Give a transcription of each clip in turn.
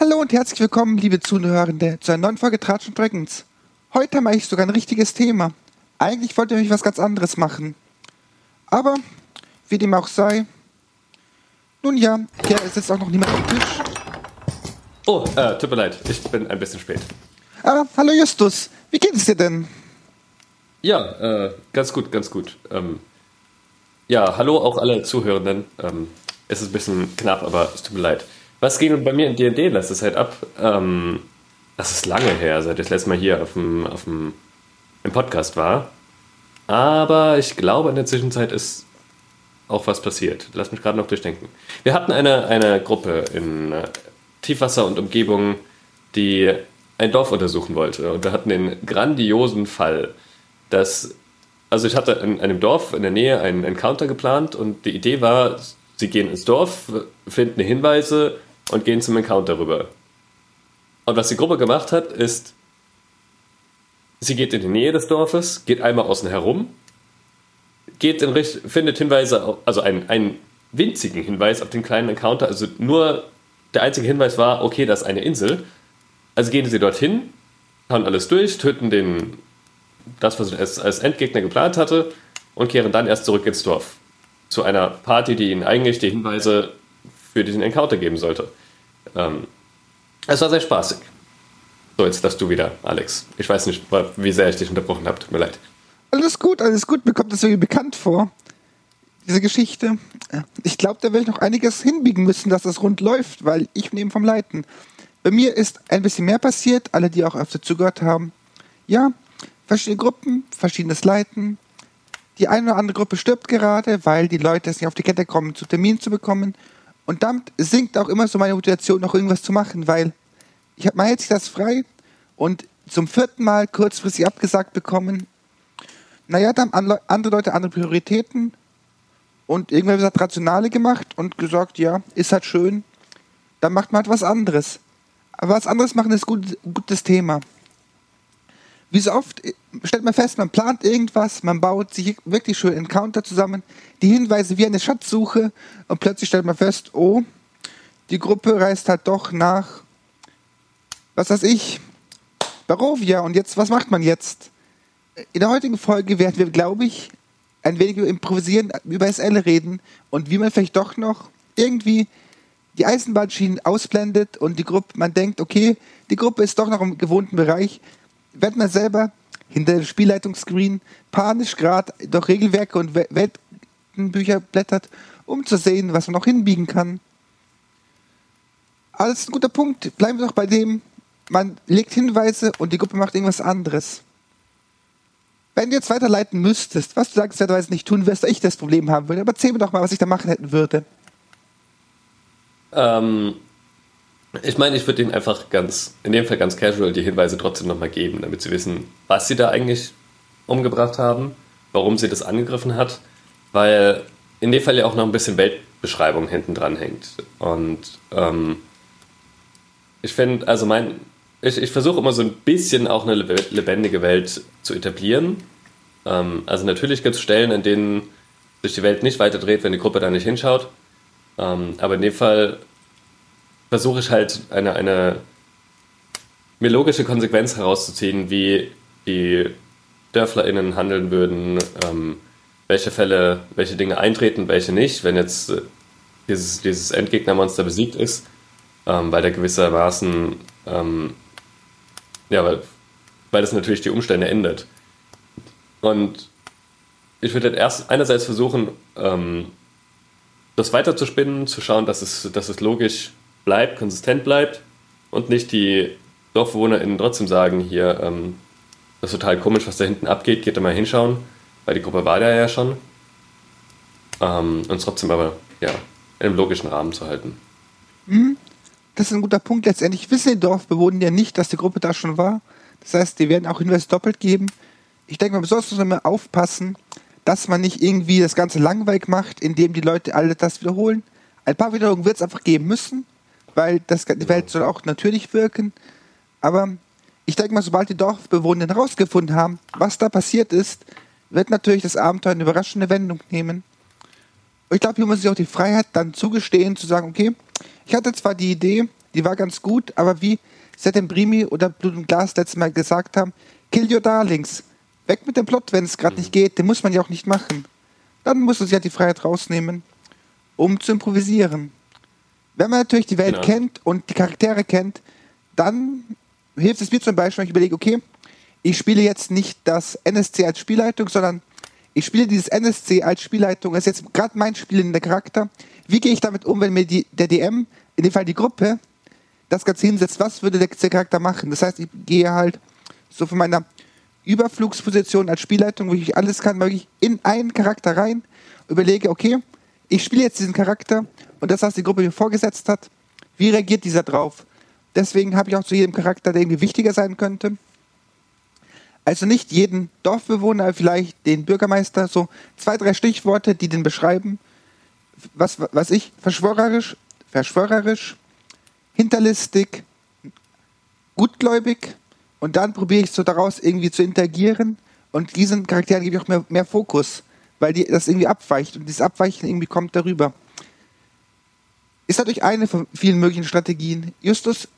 Hallo und herzlich willkommen, liebe Zuhörende, zu einer neuen Folge Tratsch und Dragons. Heute mache ich sogar ein richtiges Thema. Eigentlich wollte ich was ganz anderes machen. Aber, wie dem auch sei, nun ja, hier sitzt auch noch niemand am Tisch. Oh, äh, tut mir leid, ich bin ein bisschen spät. Ah, hallo Justus, wie geht es dir denn? Ja, äh, ganz gut, ganz gut. Ähm, ja, hallo auch alle Zuhörenden. Ähm, es ist ein bisschen knapp, aber es tut mir leid. Was ging bei mir in D&D letzte Zeit ab? Ähm, das ist lange her, seit ich das letzte Mal hier auf dem, auf dem, im Podcast war. Aber ich glaube, in der Zwischenzeit ist auch was passiert. Lass mich gerade noch durchdenken. Wir hatten eine, eine Gruppe in äh, Tiefwasser und Umgebung, die ein Dorf untersuchen wollte. Und wir hatten den grandiosen Fall, dass, also ich hatte in einem Dorf in der Nähe einen Encounter geplant und die Idee war, sie gehen ins Dorf, finden Hinweise und gehen zum Encounter rüber. Und was die Gruppe gemacht hat, ist, sie geht in die Nähe des Dorfes, geht einmal außen herum, geht in Richt findet Hinweise, also einen, einen winzigen Hinweis auf den kleinen Encounter, also nur der einzige Hinweis war, okay, das ist eine Insel. Also gehen sie dorthin, hauen alles durch, töten den, das, was ich als Endgegner geplant hatte, und kehren dann erst zurück ins Dorf. Zu einer Party, die ihnen eigentlich die Hinweise für diesen Encounter geben sollte. Ähm, es war sehr spaßig. So, jetzt darfst du wieder, Alex. Ich weiß nicht, wie sehr ich dich unterbrochen habe. Tut mir leid. Alles gut, alles gut. Mir kommt das irgendwie bekannt vor. Diese Geschichte. Ich glaube, da werde ich noch einiges hinbiegen müssen, dass das rund läuft, weil ich bin eben vom Leiten. Bei mir ist ein bisschen mehr passiert, alle, die auch öfter zugehört haben. Ja, verschiedene Gruppen, verschiedenes Leiten. Die eine oder andere Gruppe stirbt gerade, weil die Leute es nicht auf die Kette kommen, zu Terminen zu bekommen. Und damit sinkt auch immer so meine Motivation, noch irgendwas zu machen, weil ich hab, man hält sich das frei und zum vierten Mal kurzfristig abgesagt bekommen. Naja, dann haben andere Leute andere Prioritäten und irgendwann hat Rationale gemacht und gesagt, ja, ist halt schön, dann macht man halt was anderes. Aber was anderes machen ist gut, gutes Thema. Wie so oft äh, stellt man fest, man plant irgendwas, man baut sich wirklich schön Encounter zusammen, die Hinweise wie eine Schatzsuche und plötzlich stellt man fest, oh, die Gruppe reist halt doch nach, was weiß ich, Barovia und jetzt, was macht man jetzt? In der heutigen Folge werden wir, glaube ich, ein wenig über improvisieren, über SL reden und wie man vielleicht doch noch irgendwie die Eisenbahnschienen ausblendet und die Gruppe, man denkt, okay, die Gruppe ist doch noch im gewohnten Bereich, man selber hinter dem Spielleitungsscreen panisch gerade durch Regelwerke und Weltenbücher blättert, um zu sehen, was man noch hinbiegen kann. Alles ein guter Punkt. Bleiben wir doch bei dem, man legt Hinweise und die Gruppe macht irgendwas anderes. Wenn du jetzt weiterleiten müsstest, was du dankenswerterweise nicht tun wirst, ich das Problem haben würde, aber erzähl mir doch mal, was ich da machen hätten würde. Ähm, ich meine, ich würde ihnen einfach ganz, in dem Fall ganz casual, die Hinweise trotzdem nochmal geben, damit sie wissen, was sie da eigentlich umgebracht haben, warum sie das angegriffen hat, weil in dem Fall ja auch noch ein bisschen Weltbeschreibung hinten dran hängt. Und ähm, ich finde, also mein, ich, ich versuche immer so ein bisschen auch eine lebendige Welt zu etablieren. Ähm, also natürlich gibt es Stellen, in denen sich die Welt nicht weiter dreht, wenn die Gruppe da nicht hinschaut. Ähm, aber in dem Fall versuche ich halt eine, eine mir logische Konsequenz herauszuziehen, wie die DörflerInnen handeln würden, ähm, welche Fälle, welche Dinge eintreten, welche nicht, wenn jetzt äh, dieses, dieses Endgegnermonster besiegt ist, ähm, weil der gewissermaßen, ähm, ja, weil, weil das natürlich die Umstände ändert. Und ich würde erst einerseits versuchen, ähm, das weiterzuspinnen, zu schauen, dass es, dass es logisch bleibt, konsistent bleibt und nicht die DorfbewohnerInnen trotzdem sagen, hier, ähm, das ist total komisch, was da hinten abgeht, geht da mal hinschauen, weil die Gruppe war da ja schon. Ähm, uns trotzdem aber, ja, einem logischen Rahmen zu halten. Mhm. Das ist ein guter Punkt. Letztendlich wissen die Dorfbewohner ja nicht, dass die Gruppe da schon war. Das heißt, die werden auch Hinweise doppelt geben. Ich denke man immer aufpassen, dass man nicht irgendwie das Ganze langweilig macht, indem die Leute alle das wiederholen. Ein paar Wiederholungen wird es einfach geben müssen, weil das, die Welt soll auch natürlich wirken. Aber ich denke mal, sobald die Dorfbewohner herausgefunden haben, was da passiert ist, wird natürlich das Abenteuer eine überraschende Wendung nehmen. Und ich glaube, hier muss sich auch die Freiheit dann zugestehen, zu sagen, okay, ich hatte zwar die Idee, die war ganz gut, aber wie Brimi oder Blut und Glas letztes Mal gesagt haben, kill your darlings. Weg mit dem Plot, wenn es gerade mhm. nicht geht. Den muss man ja auch nicht machen. Dann muss man sich halt die Freiheit rausnehmen, um zu improvisieren. Wenn man natürlich die Welt genau. kennt und die Charaktere kennt, dann hilft es mir zum Beispiel, wenn ich überlege, okay, ich spiele jetzt nicht das NSC als Spielleitung, sondern ich spiele dieses NSC als Spielleitung. Das ist jetzt gerade mein Spiel in der Charakter. Wie gehe ich damit um, wenn mir die, der DM, in dem Fall die Gruppe, das Ganze hinsetzt? Was würde der, der Charakter machen? Das heißt, ich gehe halt so von meiner Überflugsposition als Spielleitung, wo ich alles kann, wirklich in einen Charakter rein, überlege, okay, ich spiele jetzt diesen Charakter und das, was die Gruppe mir vorgesetzt hat, wie reagiert dieser drauf? Deswegen habe ich auch zu jedem Charakter, der irgendwie wichtiger sein könnte. Also nicht jeden Dorfbewohner, vielleicht den Bürgermeister, so zwei, drei Stichworte, die den beschreiben. Was, was ich, verschwörerisch, verschwörerisch, hinterlistig, gutgläubig, und dann probiere ich so daraus irgendwie zu interagieren und diesen Charakteren gebe ich auch mehr, mehr Fokus, weil die, das irgendwie abweicht und dieses Abweichen irgendwie kommt darüber. Ist natürlich eine von vielen möglichen Strategien. Justus,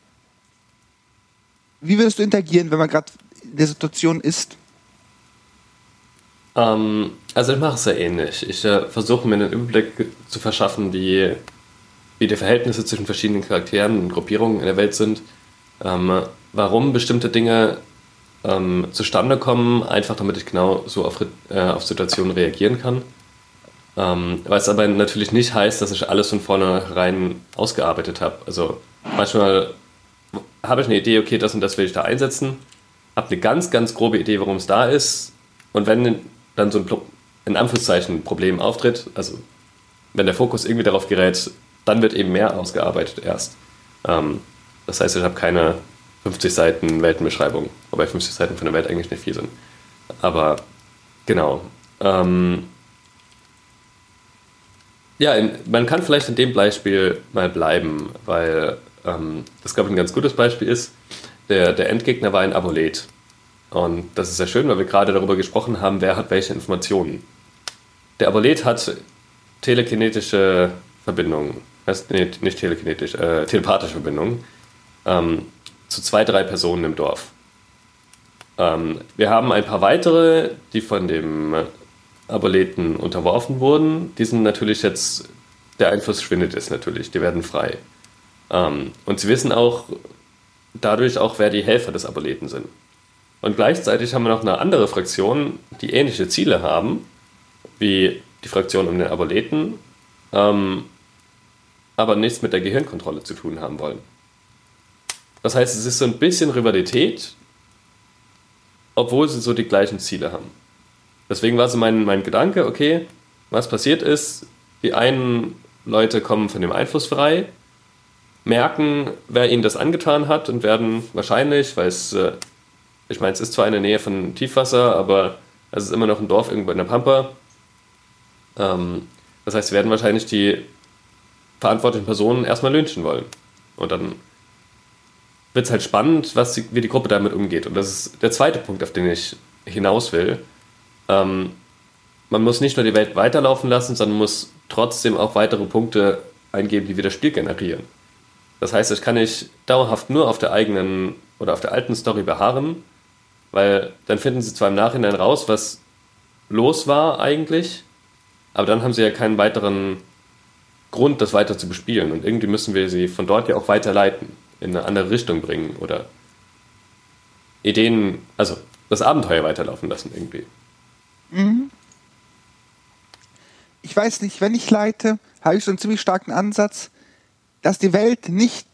wie würdest du interagieren, wenn man gerade in der Situation ist? Ähm, also ich mache es sehr ähnlich. Ich äh, versuche mir einen Überblick zu verschaffen, wie, wie die Verhältnisse zwischen verschiedenen Charakteren und Gruppierungen in der Welt sind. Ähm, warum bestimmte Dinge ähm, zustande kommen, einfach damit ich genau so auf, äh, auf Situationen reagieren kann. Ähm, was aber natürlich nicht heißt, dass ich alles von vornherein ausgearbeitet habe. Also manchmal habe ich eine Idee, okay, das und das will ich da einsetzen, habe eine ganz, ganz grobe Idee, warum es da ist. Und wenn dann so ein, in Anführungszeichen, Problem auftritt, also wenn der Fokus irgendwie darauf gerät, dann wird eben mehr ausgearbeitet erst. Ähm, das heißt, ich habe keine 50 Seiten Weltenbeschreibung, wobei 50 Seiten von der Welt eigentlich nicht viel sind. Aber genau. Ähm, ja, man kann vielleicht in dem Beispiel mal bleiben, weil ähm, das, glaube ich, ein ganz gutes Beispiel ist. Der, der Endgegner war ein Amulet. Und das ist sehr schön, weil wir gerade darüber gesprochen haben, wer hat welche Informationen. Der Amulet hat telekinetische Verbindungen. Heißt, nee, nicht telekinetisch, äh, telepathische Verbindungen. Ähm, zu zwei, drei Personen im Dorf. Ähm, wir haben ein paar weitere, die von dem Aboleten unterworfen wurden. Die sind natürlich jetzt, der Einfluss schwindet jetzt natürlich, die werden frei. Ähm, und sie wissen auch dadurch auch, wer die Helfer des Aboleten sind. Und gleichzeitig haben wir noch eine andere Fraktion, die ähnliche Ziele haben, wie die Fraktion um den Aboleten, ähm, aber nichts mit der Gehirnkontrolle zu tun haben wollen. Das heißt, es ist so ein bisschen Rivalität, obwohl sie so die gleichen Ziele haben. Deswegen war so mein, mein Gedanke, okay, was passiert ist, die einen Leute kommen von dem Einfluss frei, merken, wer ihnen das angetan hat und werden wahrscheinlich, weil es, äh, ich meine, es ist zwar in der Nähe von Tiefwasser, aber es ist immer noch ein Dorf irgendwo in der Pampa. Ähm, das heißt, sie werden wahrscheinlich die verantwortlichen Personen erstmal lynchen wollen. Und dann wird es halt spannend, was die, wie die Gruppe damit umgeht. Und das ist der zweite Punkt, auf den ich hinaus will. Ähm, man muss nicht nur die Welt weiterlaufen lassen, sondern muss trotzdem auch weitere Punkte eingeben, die wieder Spiel generieren. Das heißt, ich kann nicht dauerhaft nur auf der eigenen oder auf der alten Story beharren, weil dann finden sie zwar im Nachhinein raus, was los war eigentlich, aber dann haben sie ja keinen weiteren Grund, das weiter zu bespielen. Und irgendwie müssen wir sie von dort ja auch weiterleiten in eine andere Richtung bringen oder Ideen, also das Abenteuer weiterlaufen lassen irgendwie. Mhm. Ich weiß nicht, wenn ich leite, habe ich so einen ziemlich starken Ansatz, dass die Welt nicht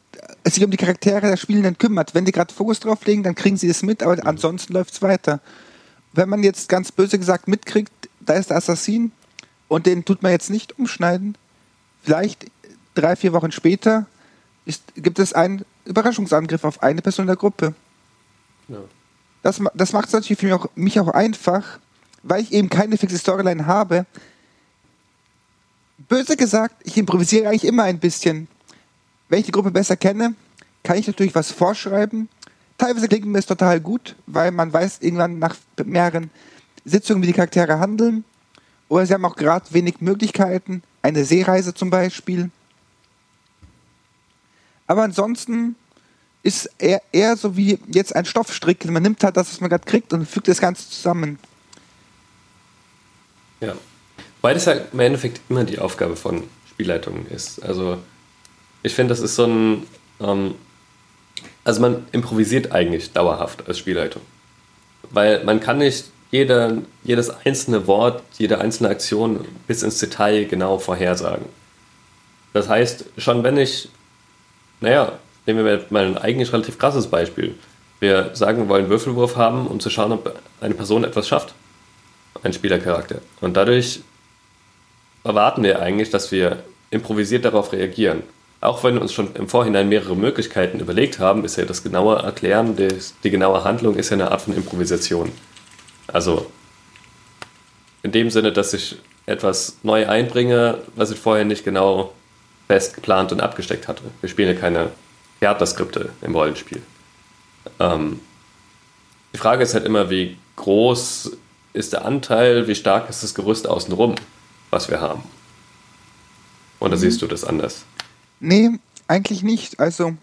sich um die Charaktere der Spielenden kümmert. Wenn die gerade Fokus drauf legen, dann kriegen sie es mit, aber mhm. ansonsten läuft es weiter. Wenn man jetzt ganz böse gesagt mitkriegt, da ist der Assassin und den tut man jetzt nicht umschneiden, vielleicht drei, vier Wochen später ist, gibt es einen Überraschungsangriff auf eine Person der Gruppe. Ja. Das, das macht es natürlich für mich auch, mich auch einfach, weil ich eben keine fixe Storyline habe. Böse gesagt, ich improvisiere eigentlich immer ein bisschen. Wenn ich die Gruppe besser kenne, kann ich natürlich was vorschreiben. Teilweise klingt mir das total gut, weil man weiß irgendwann nach mehreren Sitzungen, wie die Charaktere handeln. Oder sie haben auch gerade wenig Möglichkeiten. Eine Seereise zum Beispiel. Aber ansonsten ist er eher so wie jetzt ein Stoffstrick. Man nimmt halt das, was man gerade kriegt und fügt das Ganze zusammen. Ja. Weil das ja im Endeffekt immer die Aufgabe von Spielleitungen ist. Also ich finde, das ist so ein. Ähm, also man improvisiert eigentlich dauerhaft als Spielleitung. Weil man kann nicht jede, jedes einzelne Wort, jede einzelne Aktion bis ins Detail genau vorhersagen. Das heißt, schon wenn ich, naja, nehmen wir mal ein eigentlich relativ krasses Beispiel. Wir sagen, wir wollen Würfelwurf haben, um zu schauen, ob eine Person etwas schafft. Ein Spielercharakter. Und dadurch erwarten wir eigentlich, dass wir improvisiert darauf reagieren. Auch wenn wir uns schon im Vorhinein mehrere Möglichkeiten überlegt haben, ist ja das genaue Erklären, die, die genaue Handlung ist ja eine Art von Improvisation. Also in dem Sinne, dass ich etwas neu einbringe, was ich vorher nicht genau fest geplant und abgesteckt hatte. Wir spielen ja keine Theaterskripte im Rollenspiel. Ähm, die Frage ist halt immer, wie groß ist der Anteil, wie stark ist das Gerüst außenrum, was wir haben. Oder mhm. siehst du das anders? Nee, eigentlich nicht. Also,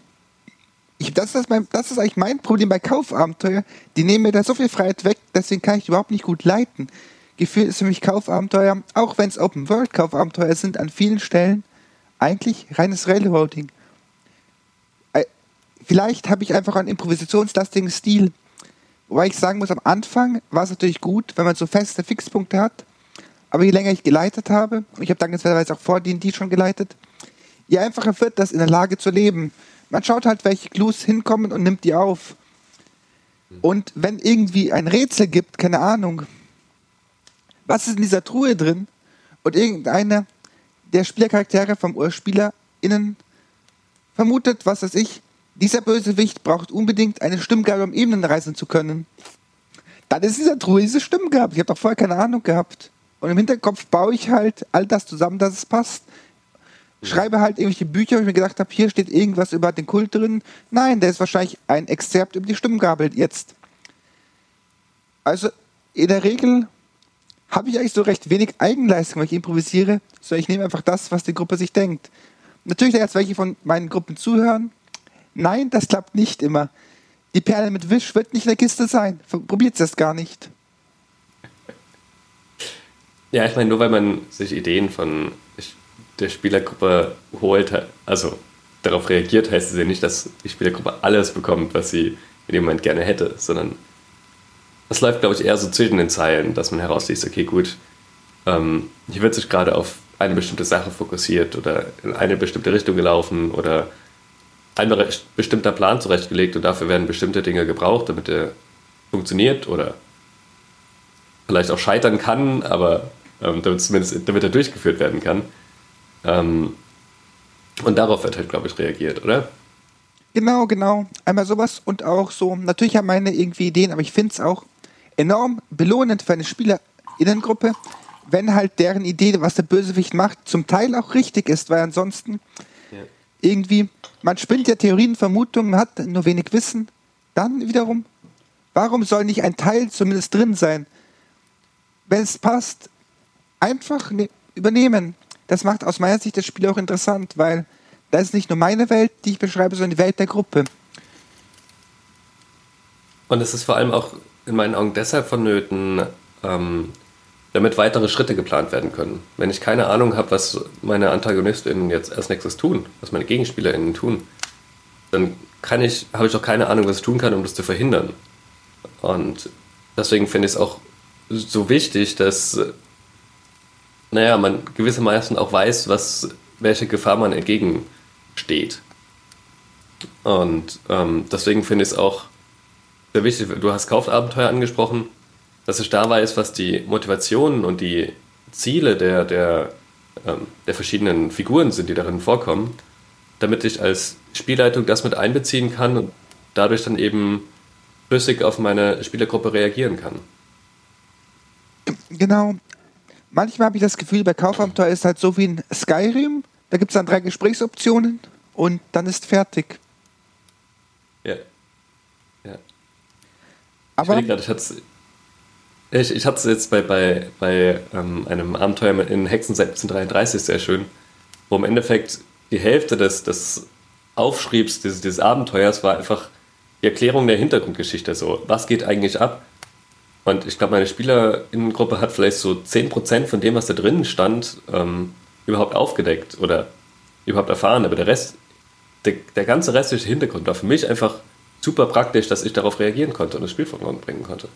ich, das, ist mein, das ist eigentlich mein Problem bei Kaufabenteuer. Die nehmen mir da so viel Freiheit weg, deswegen kann ich überhaupt nicht gut leiten. Gefühlt ist für mich Kaufabenteuer, auch wenn es Open-World-Kaufabenteuer sind, an vielen Stellen eigentlich reines Railroading. Vielleicht habe ich einfach einen improvisationslastigen Stil. Wobei ich sagen muss, am Anfang war es natürlich gut, wenn man so feste Fixpunkte hat. Aber je länger ich geleitet habe, und ich habe dankenswerterweise auch vor die schon geleitet, je einfacher wird das in der Lage zu leben. Man schaut halt, welche Clues hinkommen und nimmt die auf. Und wenn irgendwie ein Rätsel gibt, keine Ahnung, was ist in dieser Truhe drin? Und irgendeiner der Spielercharaktere vom UrspielerInnen vermutet, was weiß ich, dieser Bösewicht braucht unbedingt eine Stimmgabe, um Ebenen reisen zu können. Dann ist dieser Truhe diese Stimmgabe. Ich habe doch vorher keine Ahnung gehabt. Und im Hinterkopf baue ich halt all das zusammen, dass es passt schreibe halt irgendwelche Bücher, wo ich mir gedacht habe, hier steht irgendwas über den Kult drin. Nein, der ist wahrscheinlich ein Exzerpt über die Stimmgabel jetzt. Also in der Regel habe ich eigentlich so recht wenig Eigenleistung, wenn ich improvisiere, sondern ich nehme einfach das, was die Gruppe sich denkt. Natürlich, da jetzt welche von meinen Gruppen zuhören. Nein, das klappt nicht immer. Die Perle mit Wisch wird nicht in der Kiste sein. Probiert es gar nicht. Ja, ich meine, nur weil man sich Ideen von der Spielergruppe holt, also darauf reagiert, heißt es ja nicht, dass die Spielergruppe alles bekommt, was sie in dem Moment gerne hätte, sondern es läuft, glaube ich, eher so zwischen den Zeilen, dass man herausliest, okay, gut, ähm, hier wird sich gerade auf eine bestimmte Sache fokussiert oder in eine bestimmte Richtung gelaufen oder ein bestimmter Plan zurechtgelegt und dafür werden bestimmte Dinge gebraucht, damit er funktioniert oder vielleicht auch scheitern kann, aber ähm, damit, zumindest, damit er durchgeführt werden kann. Ähm, und darauf wird halt, glaube ich, reagiert, oder? Genau, genau. Einmal sowas und auch so, natürlich haben meine irgendwie Ideen, aber ich finde es auch enorm belohnend für eine Spielerinnengruppe, wenn halt deren Idee, was der Bösewicht macht, zum Teil auch richtig ist, weil ansonsten. Irgendwie, man spinnt ja Theorien, Vermutungen, hat nur wenig Wissen. Dann wiederum, warum soll nicht ein Teil zumindest drin sein? Wenn es passt, einfach ne übernehmen das macht aus meiner Sicht das Spiel auch interessant, weil das ist nicht nur meine Welt, die ich beschreibe, sondern die Welt der Gruppe. Und es ist vor allem auch in meinen Augen deshalb vonnöten, ähm, damit weitere Schritte geplant werden können. Wenn ich keine Ahnung habe, was meine AntagonistInnen jetzt als nächstes tun, was meine GegenspielerInnen tun, dann kann ich, habe ich auch keine Ahnung, was ich tun kann, um das zu verhindern. Und deswegen finde ich es auch so wichtig, dass naja, man gewissermaßen auch weiß, was, welche Gefahr man entgegensteht. Und ähm, deswegen finde ich es auch sehr wichtig, du hast Kaufabenteuer angesprochen, dass ich da weiß, was die Motivationen und die Ziele der, der, ähm, der verschiedenen Figuren sind, die darin vorkommen, damit ich als Spielleitung das mit einbeziehen kann und dadurch dann eben flüssig auf meine Spielergruppe reagieren kann. Genau, manchmal habe ich das Gefühl, bei Kaufabenteuer ist halt so wie in Skyrim. Da gibt es dann drei Gesprächsoptionen und dann ist fertig. Ja. Ja. Aber ich grad, ich hatte ich, ich es jetzt bei, bei, bei ähm, einem Abenteuer in Hexen 1733 sehr schön, wo im Endeffekt die Hälfte des, des aufschriebst, dieses, dieses Abenteuers, war einfach die Erklärung der Hintergrundgeschichte. So, was geht eigentlich ab? Und ich glaube, meine Spielerinnengruppe hat vielleicht so 10% von dem, was da drin stand, ähm, überhaupt aufgedeckt oder überhaupt erfahren. Aber der Rest, der, der ganze restliche Hintergrund war für mich einfach super praktisch, dass ich darauf reagieren konnte und das Spiel voranbringen konnte.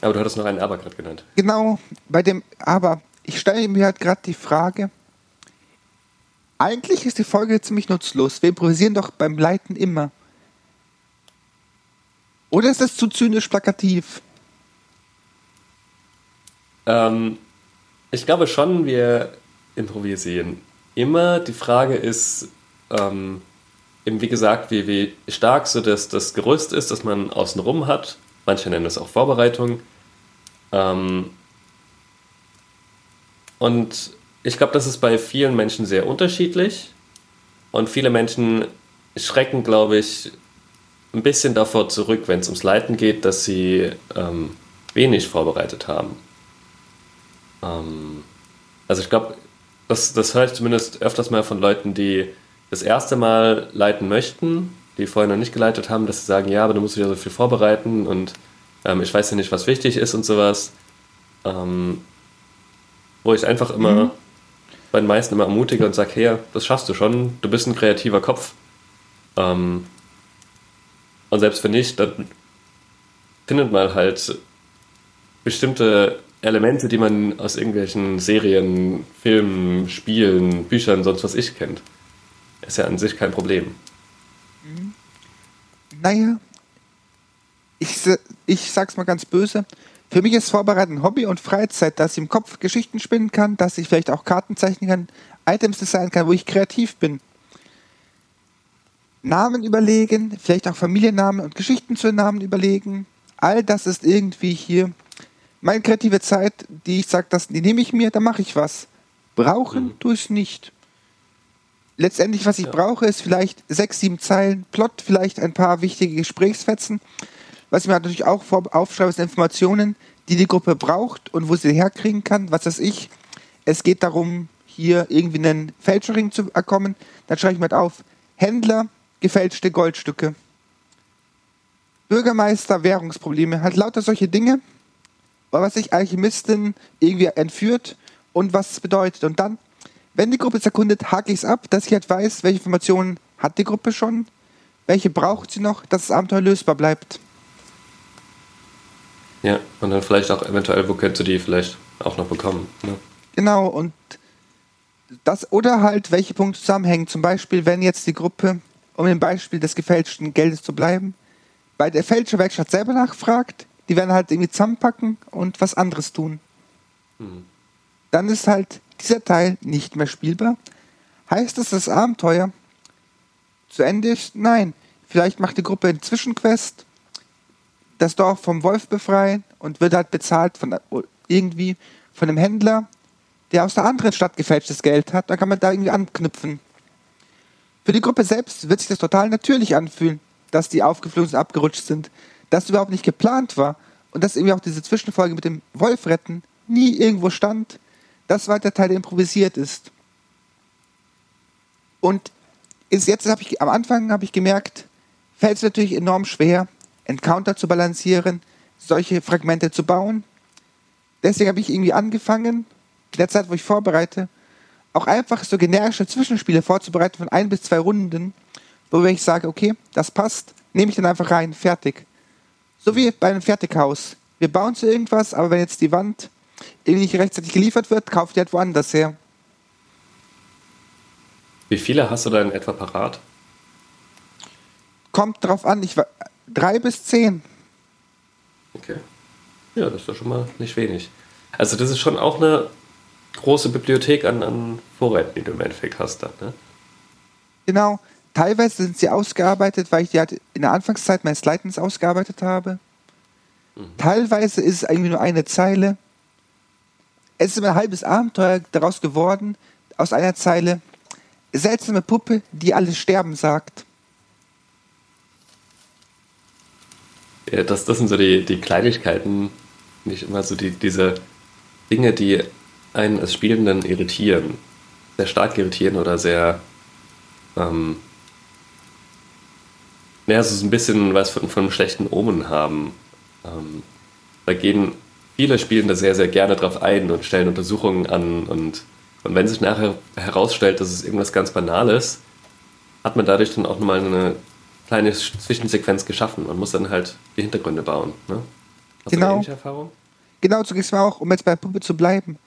Aber du hattest noch einen Aber gerade genannt. Genau, bei dem Aber. Ich stelle mir halt gerade die Frage, eigentlich ist die Folge ziemlich nutzlos. Wir improvisieren doch beim Leiten immer. Oder ist das zu zynisch plakativ? Ähm, ich glaube schon, wir improvisieren immer. Die Frage ist, ähm, eben wie gesagt, wie, wie stark so das, das Gerüst ist, das man außenrum hat. Manche nennen das auch Vorbereitung. Ähm, und ich glaube, das ist bei vielen Menschen sehr unterschiedlich. Und viele Menschen schrecken, glaube ich, ein bisschen davor zurück, wenn es ums Leiten geht, dass sie ähm, wenig vorbereitet haben. Ähm, also ich glaube, das, das höre ich zumindest öfters mal von Leuten, die das erste Mal leiten möchten, die vorher noch nicht geleitet haben, dass sie sagen, ja, aber du musst dich ja so viel vorbereiten und ähm, ich weiß ja nicht, was wichtig ist und sowas. Ähm, wo ich einfach immer mhm. bei den meisten immer ermutige und sage, hey, das schaffst du schon, du bist ein kreativer Kopf. Ähm, und selbst wenn nicht, dann findet man halt bestimmte Elemente, die man aus irgendwelchen Serien, Filmen, Spielen, Büchern, sonst was ich kennt. Ist ja an sich kein Problem. Naja, ich, ich sag's mal ganz böse. Für mich ist Vorbereiten Hobby und Freizeit, dass ich im Kopf Geschichten spinnen kann, dass ich vielleicht auch Karten zeichnen kann, Items designen kann, wo ich kreativ bin. Namen überlegen, vielleicht auch Familiennamen und Geschichten zu Namen überlegen. All das ist irgendwie hier meine kreative Zeit, die ich sage, die nehme ich mir, da mache ich was. Brauchen mhm. tue ich nicht. Letztendlich, was ich ja. brauche, ist vielleicht sechs, sieben Zeilen Plot, vielleicht ein paar wichtige Gesprächsfetzen. Was ich mir natürlich auch aufschreibe, sind Informationen, die die Gruppe braucht und wo sie herkriegen kann. Was weiß ich. Es geht darum, hier irgendwie einen Fälschering zu erkommen. Dann schreibe ich mir halt auf. Händler, gefälschte Goldstücke. Bürgermeister, Währungsprobleme. Halt lauter solche Dinge. Was sich Alchemistin irgendwie entführt und was es bedeutet. Und dann, wenn die Gruppe es erkundet, hake ich es ab, dass ich halt weiß, welche Informationen hat die Gruppe schon, welche braucht sie noch, dass das Abenteuer lösbar bleibt. Ja, und dann vielleicht auch eventuell, wo könntest du die vielleicht auch noch bekommen. Ne? Genau, und das oder halt, welche Punkte zusammenhängen. Zum Beispiel, wenn jetzt die Gruppe, um im Beispiel des gefälschten Geldes zu bleiben, bei der Fälscherwerkstatt selber nachfragt, die werden halt irgendwie zusammenpacken und was anderes tun. Mhm. Dann ist halt dieser Teil nicht mehr spielbar. Heißt das, das Abenteuer zu Ende ist? Nein. Vielleicht macht die Gruppe eine Zwischenquest das Dorf vom Wolf befreien und wird halt bezahlt von irgendwie von einem Händler, der aus der anderen Stadt gefälschtes Geld hat. Da kann man da irgendwie anknüpfen. Für die Gruppe selbst wird sich das total natürlich anfühlen, dass die aufgeflogen und abgerutscht sind, dass es überhaupt nicht geplant war und dass irgendwie auch diese Zwischenfolge mit dem Wolf retten nie irgendwo stand. Das war der Teil, der improvisiert ist. Und ist jetzt habe ich am Anfang habe ich gemerkt, fällt es natürlich enorm schwer, Encounter zu balancieren, solche Fragmente zu bauen. Deswegen habe ich irgendwie angefangen, in der Zeit, wo ich vorbereite, auch einfach so generische Zwischenspiele vorzubereiten von ein bis zwei Runden, wo ich sage, okay, das passt, nehme ich dann einfach rein, fertig. So wie bei einem Fertighaus. Wir bauen zu irgendwas, aber wenn jetzt die Wand irgendwie nicht rechtzeitig geliefert wird, kauft ihr halt woanders her. Wie viele hast du da in etwa parat? Kommt drauf an. Ich, drei bis zehn. Okay. Ja, das ist doch schon mal nicht wenig. Also das ist schon auch eine große Bibliothek an, an Vorräten, die du im Endeffekt hast dann, ne? Genau. Teilweise sind sie ausgearbeitet, weil ich die halt in der Anfangszeit meines Leitens ausgearbeitet habe. Mhm. Teilweise ist es irgendwie nur eine Zeile. Es ist ein halbes Abenteuer daraus geworden, aus einer Zeile. Seltsame Puppe, die alles sterben sagt. Ja, das, das sind so die, die Kleinigkeiten, nicht immer so die, diese Dinge, die einen als Spielenden irritieren. sehr stark irritieren oder sehr, ähm, ja, so ein bisschen was von, von einem schlechten Omen haben. Ähm, da gehen viele Spielende sehr, sehr gerne drauf ein und stellen Untersuchungen an und, und wenn sich nachher herausstellt, dass es irgendwas ganz Banales, hat man dadurch dann auch nochmal eine kleine Zwischensequenz geschaffen. Man muss dann halt die Hintergründe bauen. Ne? Hast genau. du Erfahrung? Genau, so ging es mir auch, um jetzt bei der Puppe zu bleiben.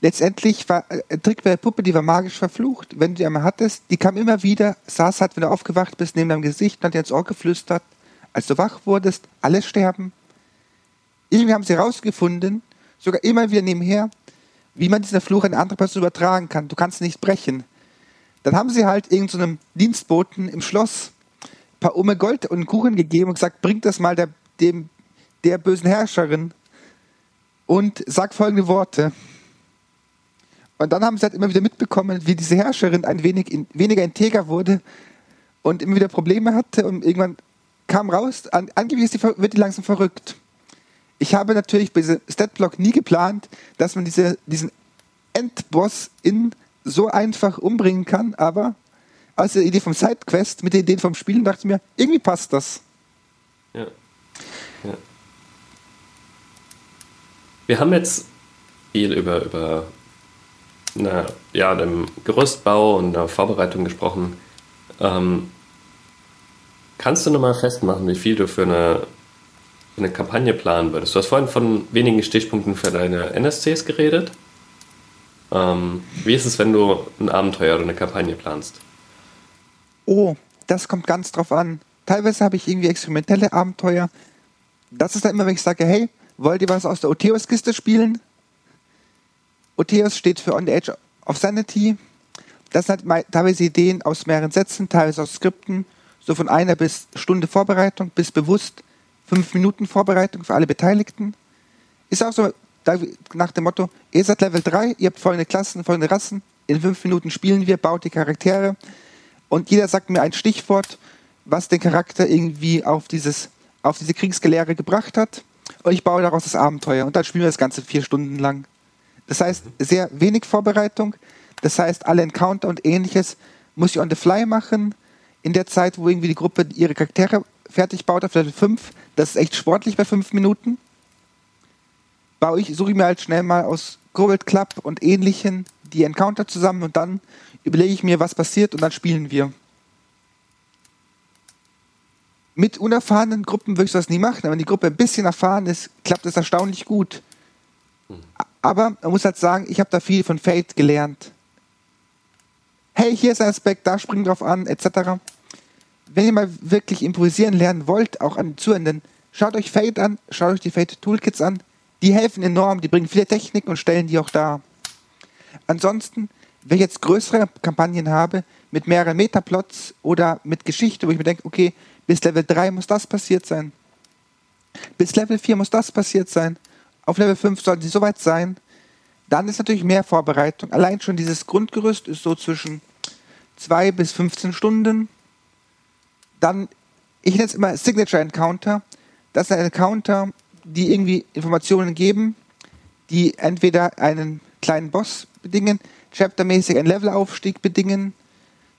Letztendlich war äh, ein Trick bei der Puppe, die war magisch verflucht. Wenn du die einmal hattest, die kam immer wieder, saß halt, wenn du aufgewacht bist, neben deinem Gesicht und hat dir ins Ohr geflüstert, als du wach wurdest, alle sterben. Irgendwie haben sie herausgefunden, sogar immer wieder nebenher, wie man diesen Fluch an eine andere Person übertragen kann. Du kannst nicht brechen. Dann haben sie halt irgendeinem so Dienstboten im Schloss ein paar Umme Gold und Kuchen gegeben und gesagt, bringt das mal der, dem, der bösen Herrscherin und sagt folgende Worte. Und dann haben sie halt immer wieder mitbekommen, wie diese Herrscherin ein wenig in, weniger integer wurde und immer wieder Probleme hatte und irgendwann kam raus, an, angeblich die, wird die langsam verrückt. Ich habe natürlich bei diesem Statblock nie geplant, dass man diese, diesen Endboss in so einfach umbringen kann, aber aus der Idee vom Sidequest mit der Idee vom Spielen dachte ich mir, irgendwie passt das. Ja. ja. Wir haben jetzt viel über, über eine, ja, dem Gerüstbau und der Vorbereitung gesprochen. Ähm, kannst du nochmal festmachen, wie viel du für eine eine Kampagne planen würdest. Du hast vorhin von wenigen Stichpunkten für deine NSCs geredet. Ähm, wie ist es, wenn du ein Abenteuer oder eine Kampagne planst? Oh, das kommt ganz drauf an. Teilweise habe ich irgendwie experimentelle Abenteuer. Das ist dann immer, wenn ich sage, hey, wollt ihr was aus der Oteos-Kiste spielen? Oteos steht für On the Edge of Sanity. Das sind halt teilweise Ideen aus mehreren Sätzen, teilweise aus Skripten, so von einer bis Stunde Vorbereitung bis bewusst fünf Minuten Vorbereitung für alle Beteiligten. Ist auch so nach dem Motto, ihr seid Level 3, ihr habt folgende Klassen, folgende Rassen, in fünf Minuten spielen wir, baut die Charaktere. Und jeder sagt mir ein Stichwort, was den Charakter irgendwie auf, dieses, auf diese Kriegsgelehre gebracht hat. Und ich baue daraus das Abenteuer. Und dann spielen wir das Ganze vier Stunden lang. Das heißt, sehr wenig Vorbereitung, das heißt, alle Encounter und ähnliches muss ich on the fly machen, in der Zeit, wo irgendwie die Gruppe ihre Charaktere fertig baut auf Level 5, das ist echt sportlich bei 5 Minuten. Baue ich, suche ich mir halt schnell mal aus Cobalt Club und ähnlichen die Encounter zusammen und dann überlege ich mir, was passiert und dann spielen wir. Mit unerfahrenen Gruppen würde ich das nie machen, aber wenn die Gruppe ein bisschen erfahren ist, klappt es erstaunlich gut. Aber man muss halt sagen, ich habe da viel von Fate gelernt. Hey, hier ist ein Aspekt, da springen drauf an, etc wenn ihr mal wirklich improvisieren lernen wollt, auch an den Zuhörenden, schaut euch Fate an, schaut euch die Fate Toolkits an. Die helfen enorm, die bringen viele Techniken und stellen die auch dar. Ansonsten, wenn ich jetzt größere Kampagnen habe, mit mehreren Metaplots oder mit Geschichte, wo ich mir denke, okay, bis Level 3 muss das passiert sein. Bis Level 4 muss das passiert sein. Auf Level 5 sollten sie soweit sein. Dann ist natürlich mehr Vorbereitung. Allein schon dieses Grundgerüst ist so zwischen 2 bis 15 Stunden dann, ich nenne es immer Signature Encounter. Das sind Encounter, die irgendwie Informationen geben, die entweder einen kleinen Boss bedingen, chaptermäßig einen Levelaufstieg bedingen.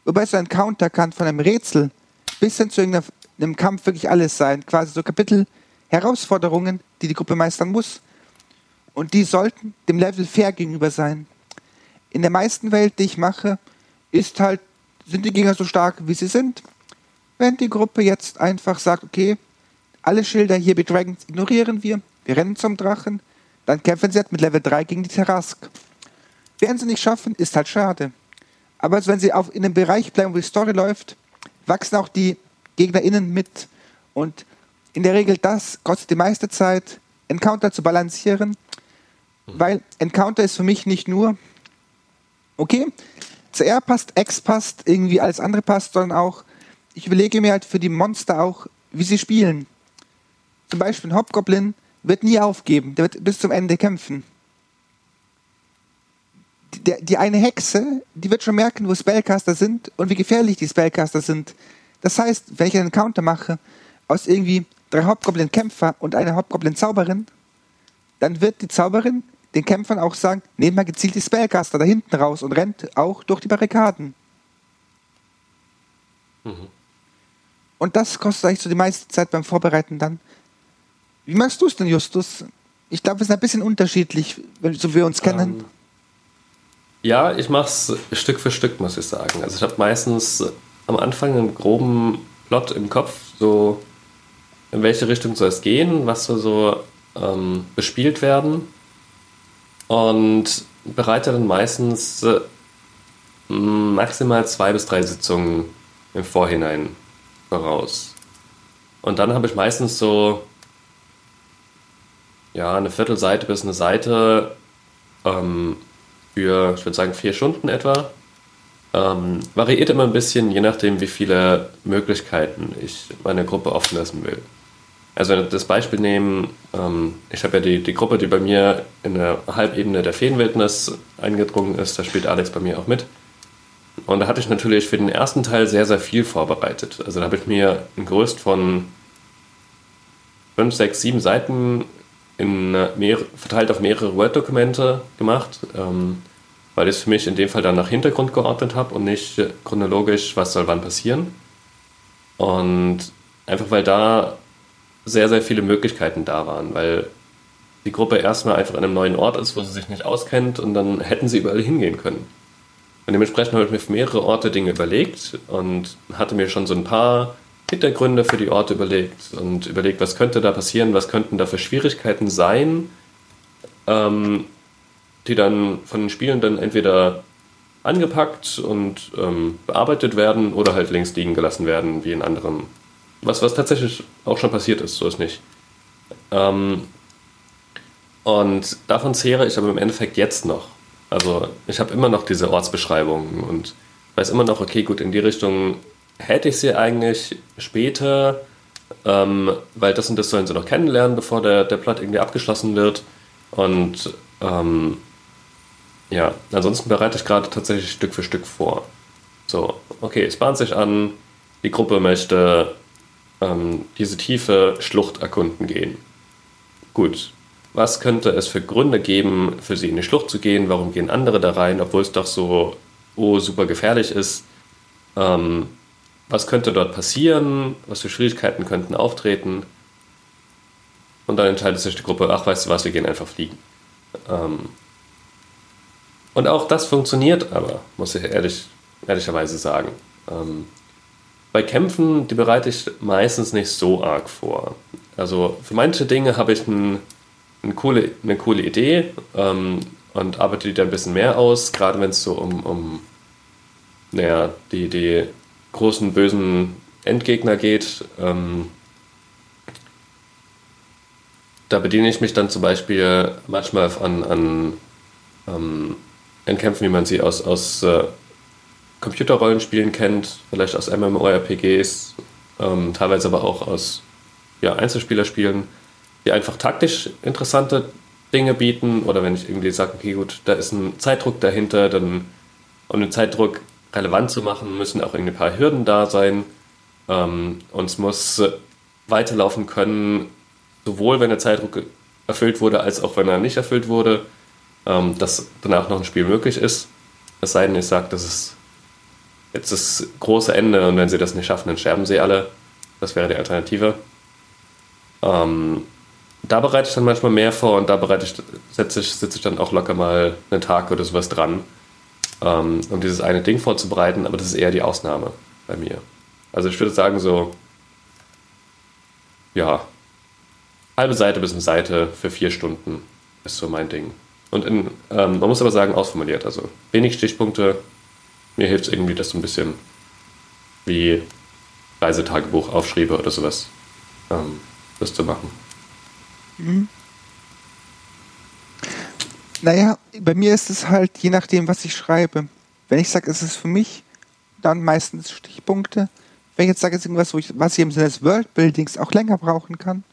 Wobei so ein Encounter kann von einem Rätsel bis hin zu einem Kampf wirklich alles sein. Quasi so Kapitel, Herausforderungen, die die Gruppe meistern muss. Und die sollten dem Level fair gegenüber sein. In der meisten Welt, die ich mache, ist halt, sind die Gegner so stark, wie sie sind. Wenn die Gruppe jetzt einfach sagt, okay, alle Schilder hier bei Dragons ignorieren wir, wir rennen zum Drachen, dann kämpfen sie halt mit Level 3 gegen die Terrask. Werden sie nicht schaffen, ist halt schade. Aber wenn sie auf, in einem Bereich bleiben, wo die Story läuft, wachsen auch die GegnerInnen mit. Und in der Regel das kostet die meiste Zeit, Encounter zu balancieren, weil Encounter ist für mich nicht nur, okay, CR passt, X passt, irgendwie alles andere passt, sondern auch, ich überlege mir halt für die Monster auch, wie sie spielen. Zum Beispiel ein Hobgoblin wird nie aufgeben, der wird bis zum Ende kämpfen. Die, die eine Hexe, die wird schon merken, wo Spellcaster sind und wie gefährlich die Spellcaster sind. Das heißt, wenn ich einen Encounter mache aus irgendwie drei Hobgoblin-Kämpfer und einer Hobgoblin-Zauberin, dann wird die Zauberin den Kämpfern auch sagen, nehmt mal gezielt die Spellcaster da hinten raus und rennt auch durch die Barrikaden. Mhm. Und das kostet eigentlich so die meiste Zeit beim Vorbereiten dann. Wie machst du es denn, Justus? Ich glaube, wir sind ein bisschen unterschiedlich, so wie wir uns kennen. Ähm, ja, ich mache es Stück für Stück, muss ich sagen. Also ich habe meistens am Anfang einen groben Plot im Kopf, so in welche Richtung soll es gehen, was soll so ähm, bespielt werden und bereite dann meistens äh, maximal zwei bis drei Sitzungen im Vorhinein voraus. Und dann habe ich meistens so ja, eine Viertelseite bis eine Seite ähm, für, ich würde sagen, vier Stunden etwa. Ähm, variiert immer ein bisschen, je nachdem, wie viele Möglichkeiten ich meine Gruppe offen lassen will. Also das Beispiel nehmen, ähm, ich habe ja die, die Gruppe, die bei mir in der Halbebene der Feenwildnis eingedrungen ist, da spielt Alex bei mir auch mit. Und da hatte ich natürlich für den ersten Teil sehr, sehr viel vorbereitet. Also da habe ich mir ein Gerüst von 5, 6, 7 Seiten in mehr, verteilt auf mehrere Word-Dokumente gemacht, ähm, weil ich es für mich in dem Fall dann nach Hintergrund geordnet habe und nicht chronologisch, was soll wann passieren. Und einfach weil da sehr, sehr viele Möglichkeiten da waren, weil die Gruppe erstmal einfach an einem neuen Ort ist, wo sie sich nicht auskennt und dann hätten sie überall hingehen können. Und dementsprechend habe ich mir für mehrere Orte Dinge überlegt und hatte mir schon so ein paar Hintergründe für die Orte überlegt und überlegt, was könnte da passieren, was könnten da für Schwierigkeiten sein, ähm, die dann von den Spielenden entweder angepackt und ähm, bearbeitet werden oder halt links liegen gelassen werden, wie in anderen was, was tatsächlich auch schon passiert ist, so ist nicht. Ähm, und davon zehre ich aber im Endeffekt jetzt noch. Also ich habe immer noch diese Ortsbeschreibungen und weiß immer noch, okay, gut, in die Richtung hätte ich sie eigentlich später, ähm, weil das und das sollen sie noch kennenlernen, bevor der, der Plot irgendwie abgeschlossen wird. Und ähm, ja, ansonsten bereite ich gerade tatsächlich Stück für Stück vor. So, okay, es bahnt sich an, die Gruppe möchte ähm, diese tiefe Schlucht erkunden gehen. Gut, was könnte es für Gründe geben, für sie in die Schlucht zu gehen? Warum gehen andere da rein, obwohl es doch so oh, super gefährlich ist? Ähm, was könnte dort passieren? Was für Schwierigkeiten könnten auftreten? Und dann entscheidet sich die Gruppe, ach, weißt du was, wir gehen einfach fliegen. Ähm, und auch das funktioniert aber, muss ich ehrlich, ehrlicherweise sagen. Ähm, bei Kämpfen, die bereite ich meistens nicht so arg vor. Also für manche Dinge habe ich ein, ein coole, eine coole Idee ähm, und arbeite die dann ein bisschen mehr aus, gerade wenn es so um, um naja, die, die großen bösen Endgegner geht. Ähm, da bediene ich mich dann zum Beispiel manchmal an, an ähm, Kämpfen, wie man sie aus, aus äh, Computerrollenspielen kennt, vielleicht aus MMORPGs, ähm, teilweise aber auch aus ja, Einzelspielerspielen, die einfach taktisch interessante Dinge bieten. Oder wenn ich irgendwie sage, okay, gut, da ist ein Zeitdruck dahinter, dann um den Zeitdruck relevant zu machen, müssen auch irgendwie ein paar Hürden da sein. Ähm, und es muss weiterlaufen können, sowohl wenn der Zeitdruck erfüllt wurde, als auch wenn er nicht erfüllt wurde, ähm, dass danach noch ein Spiel möglich ist. Es sei denn, ich sage, das ist jetzt das große Ende und wenn sie das nicht schaffen, dann sterben sie alle. Das wäre die Alternative. Ähm, da bereite ich dann manchmal mehr vor und da bereite ich, setze ich, sitze ich dann auch locker mal einen Tag oder sowas dran, ähm, um dieses eine Ding vorzubereiten, aber das ist eher die Ausnahme bei mir. Also ich würde sagen so, ja, halbe Seite bis eine Seite für vier Stunden ist so mein Ding. Und in, ähm, man muss aber sagen, ausformuliert, also wenig Stichpunkte, mir hilft es irgendwie, dass so ein bisschen wie Reisetagebuch aufschriebe oder sowas, ähm, das zu machen. Mhm. Naja, bei mir ist es halt je nachdem, was ich schreibe. Wenn ich sage, es ist für mich, dann meistens Stichpunkte. Wenn ich jetzt sage, es ist irgendwas, wo ich, was ich im Sinne des Worldbuildings auch länger brauchen kann,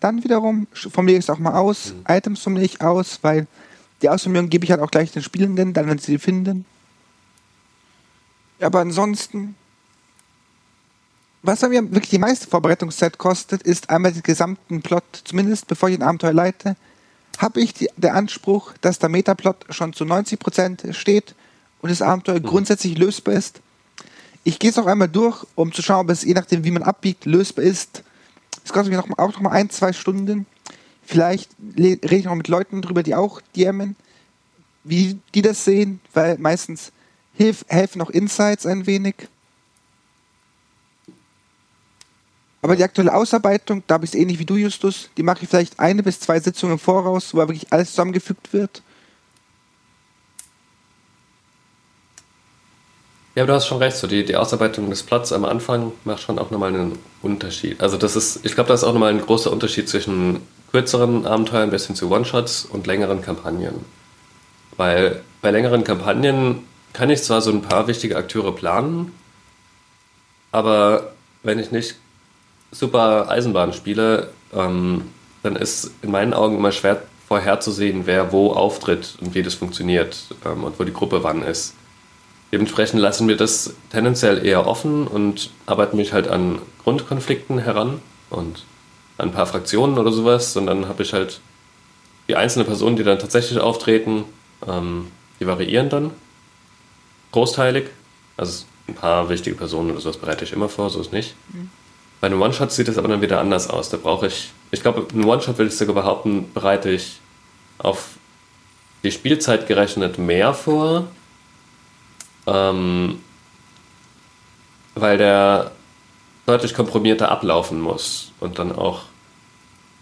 dann wiederum formuliere ich es auch mal aus. Mhm. Items formuliere ich aus, weil die Ausformulierung gebe ich halt auch gleich den Spielenden, dann wenn sie die finden. Aber ansonsten, was mir wirklich die meiste Vorbereitungszeit kostet, ist einmal den gesamten Plot, zumindest bevor ich ein Abenteuer leite, habe ich die, der Anspruch, dass der Metaplot schon zu 90% steht und das Abenteuer mhm. grundsätzlich lösbar ist. Ich gehe es auch einmal durch, um zu schauen, ob es je nachdem, wie man abbiegt, lösbar ist. Es kostet mich noch, auch noch mal ein, zwei Stunden. Vielleicht rede ich noch mit Leuten drüber, die auch DMen, wie die das sehen, weil meistens hilf, helfen auch Insights ein wenig. Aber die aktuelle Ausarbeitung, da habe ich es ähnlich wie du, Justus, die mache ich vielleicht eine bis zwei Sitzungen Voraus, wo wirklich alles zusammengefügt wird. Ja, aber du hast schon recht, so die, die Ausarbeitung des Plots am Anfang macht schon auch nochmal einen Unterschied. Also das ist, ich glaube, da ist auch nochmal ein großer Unterschied zwischen kürzeren Abenteuern bis hin zu One-Shots und längeren Kampagnen. Weil bei längeren Kampagnen kann ich zwar so ein paar wichtige Akteure planen, aber wenn ich nicht super Eisenbahn spiele, ähm, dann ist in meinen Augen immer schwer vorherzusehen, wer wo auftritt und wie das funktioniert ähm, und wo die Gruppe wann ist. Dementsprechend lassen wir das tendenziell eher offen und arbeiten mich halt an Grundkonflikten heran und an ein paar Fraktionen oder sowas. Und dann habe ich halt die einzelnen Personen, die dann tatsächlich auftreten, ähm, die variieren dann großteilig. Also ein paar wichtige Personen oder sowas bereite ich immer vor, so ist nicht. Mhm. Bei einem One-Shot sieht es aber dann wieder anders aus. Da brauche ich, ich glaube, einen One-Shot will ich sogar behaupten, bereite ich auf die Spielzeit gerechnet mehr vor, ähm, weil der deutlich komprimierter ablaufen muss und dann auch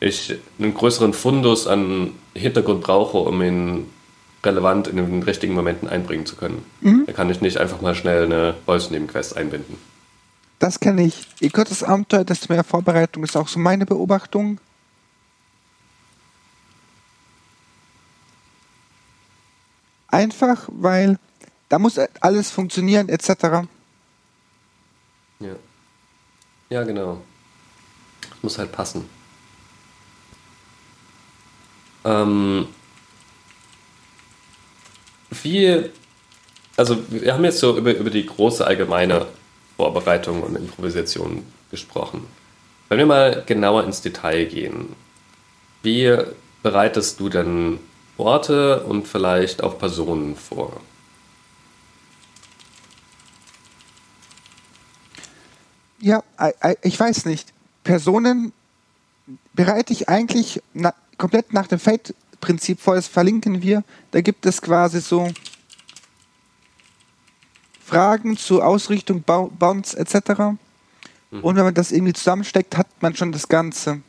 ich einen größeren Fundus an Hintergrund brauche, um ihn relevant in den richtigen Momenten einbringen zu können. Mhm. Da kann ich nicht einfach mal schnell eine Bolz-Nebenquest einbinden. Das kenne ich. Je kürzer das Abenteuer, desto mehr Vorbereitung ist auch so meine Beobachtung. Einfach, weil da muss alles funktionieren, etc. Ja. Ja, genau. Das muss halt passen. Ähm, wie, also wir haben jetzt so über, über die große allgemeine Vorbereitung und Improvisation gesprochen. Wenn wir mal genauer ins Detail gehen, wie bereitest du denn Orte und vielleicht auch Personen vor? Ja, ich weiß nicht. Personen bereite ich eigentlich komplett nach dem Fate-Prinzip vor, das verlinken wir. Da gibt es quasi so Fragen zur Ausrichtung, Bounds etc. Mhm. Und wenn man das irgendwie zusammensteckt, hat man schon das Ganze.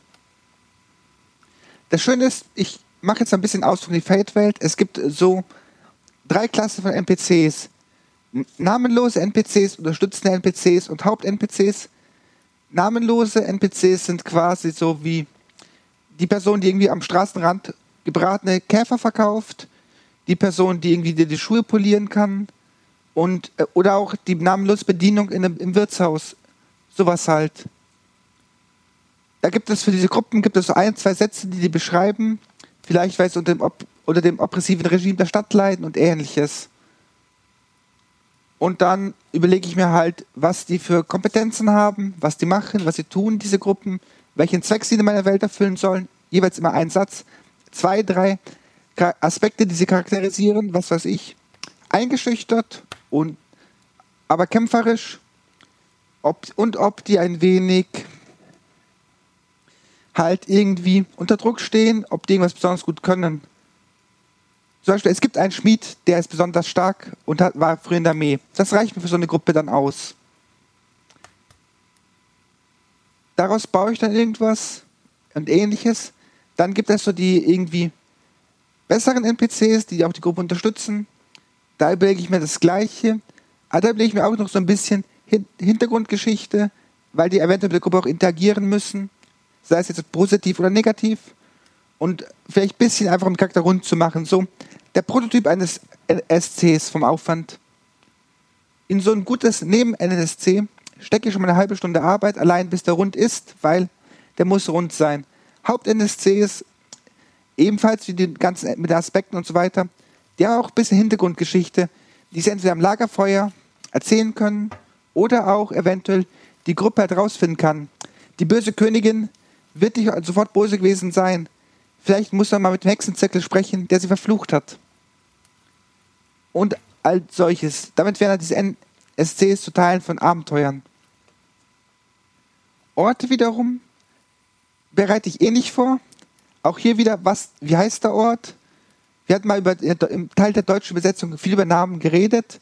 Das Schöne ist, ich mache jetzt ein bisschen aus von die Fate-Welt. Es gibt so drei Klassen von NPCs. Namenlose NPCs, unterstützende NPCs und Haupt-NPCs. Namenlose NPCs sind quasi so wie die Person, die irgendwie am Straßenrand gebratene Käfer verkauft, die Person, die irgendwie dir die Schuhe polieren kann, und, äh, oder auch die namenlose Bedienung in, im Wirtshaus. Sowas halt. Da gibt es für diese Gruppen gibt es so ein, zwei Sätze, die die beschreiben. Vielleicht, weil sie unter dem, unter dem oppressiven Regime der Stadt leiden und ähnliches. Und dann überlege ich mir halt, was die für Kompetenzen haben, was die machen, was sie tun, diese Gruppen, welchen Zweck sie in meiner Welt erfüllen sollen. Jeweils immer ein Satz, zwei, drei Aspekte, die sie charakterisieren, was weiß ich. Eingeschüchtert, und aber kämpferisch ob, und ob die ein wenig halt irgendwie unter Druck stehen, ob die irgendwas besonders gut können. Zum Beispiel, es gibt einen Schmied, der ist besonders stark und hat, war früher in der Armee. Das reicht mir für so eine Gruppe dann aus. Daraus baue ich dann irgendwas und ähnliches. Dann gibt es so die irgendwie besseren NPCs, die auch die Gruppe unterstützen. Da überlege ich mir das Gleiche. Aber da überlege ich mir auch noch so ein bisschen Hin Hintergrundgeschichte, weil die eventuell mit der Gruppe auch interagieren müssen. Sei es jetzt positiv oder negativ. Und vielleicht ein bisschen einfach um den Charakter rund zu machen. So, der Prototyp eines SCs vom Aufwand. In so ein gutes Neben-NSC stecke ich schon mal eine halbe Stunde Arbeit, allein bis der rund ist, weil der muss rund sein. Haupt-NSCs, ebenfalls wie die ganzen mit den Aspekten und so weiter, die haben auch ein bisschen Hintergrundgeschichte, die sie entweder am Lagerfeuer erzählen können oder auch eventuell die Gruppe herausfinden kann. Die böse Königin wird nicht sofort böse gewesen sein. Vielleicht muss man mal mit dem Hexenzirkel sprechen, der sie verflucht hat. Und all solches. Damit wären diese NSCs zu Teilen von Abenteuern. Orte wiederum bereite ich nicht vor. Auch hier wieder, was, wie heißt der Ort? Wir hatten mal über, im Teil der deutschen Übersetzung viel über Namen geredet.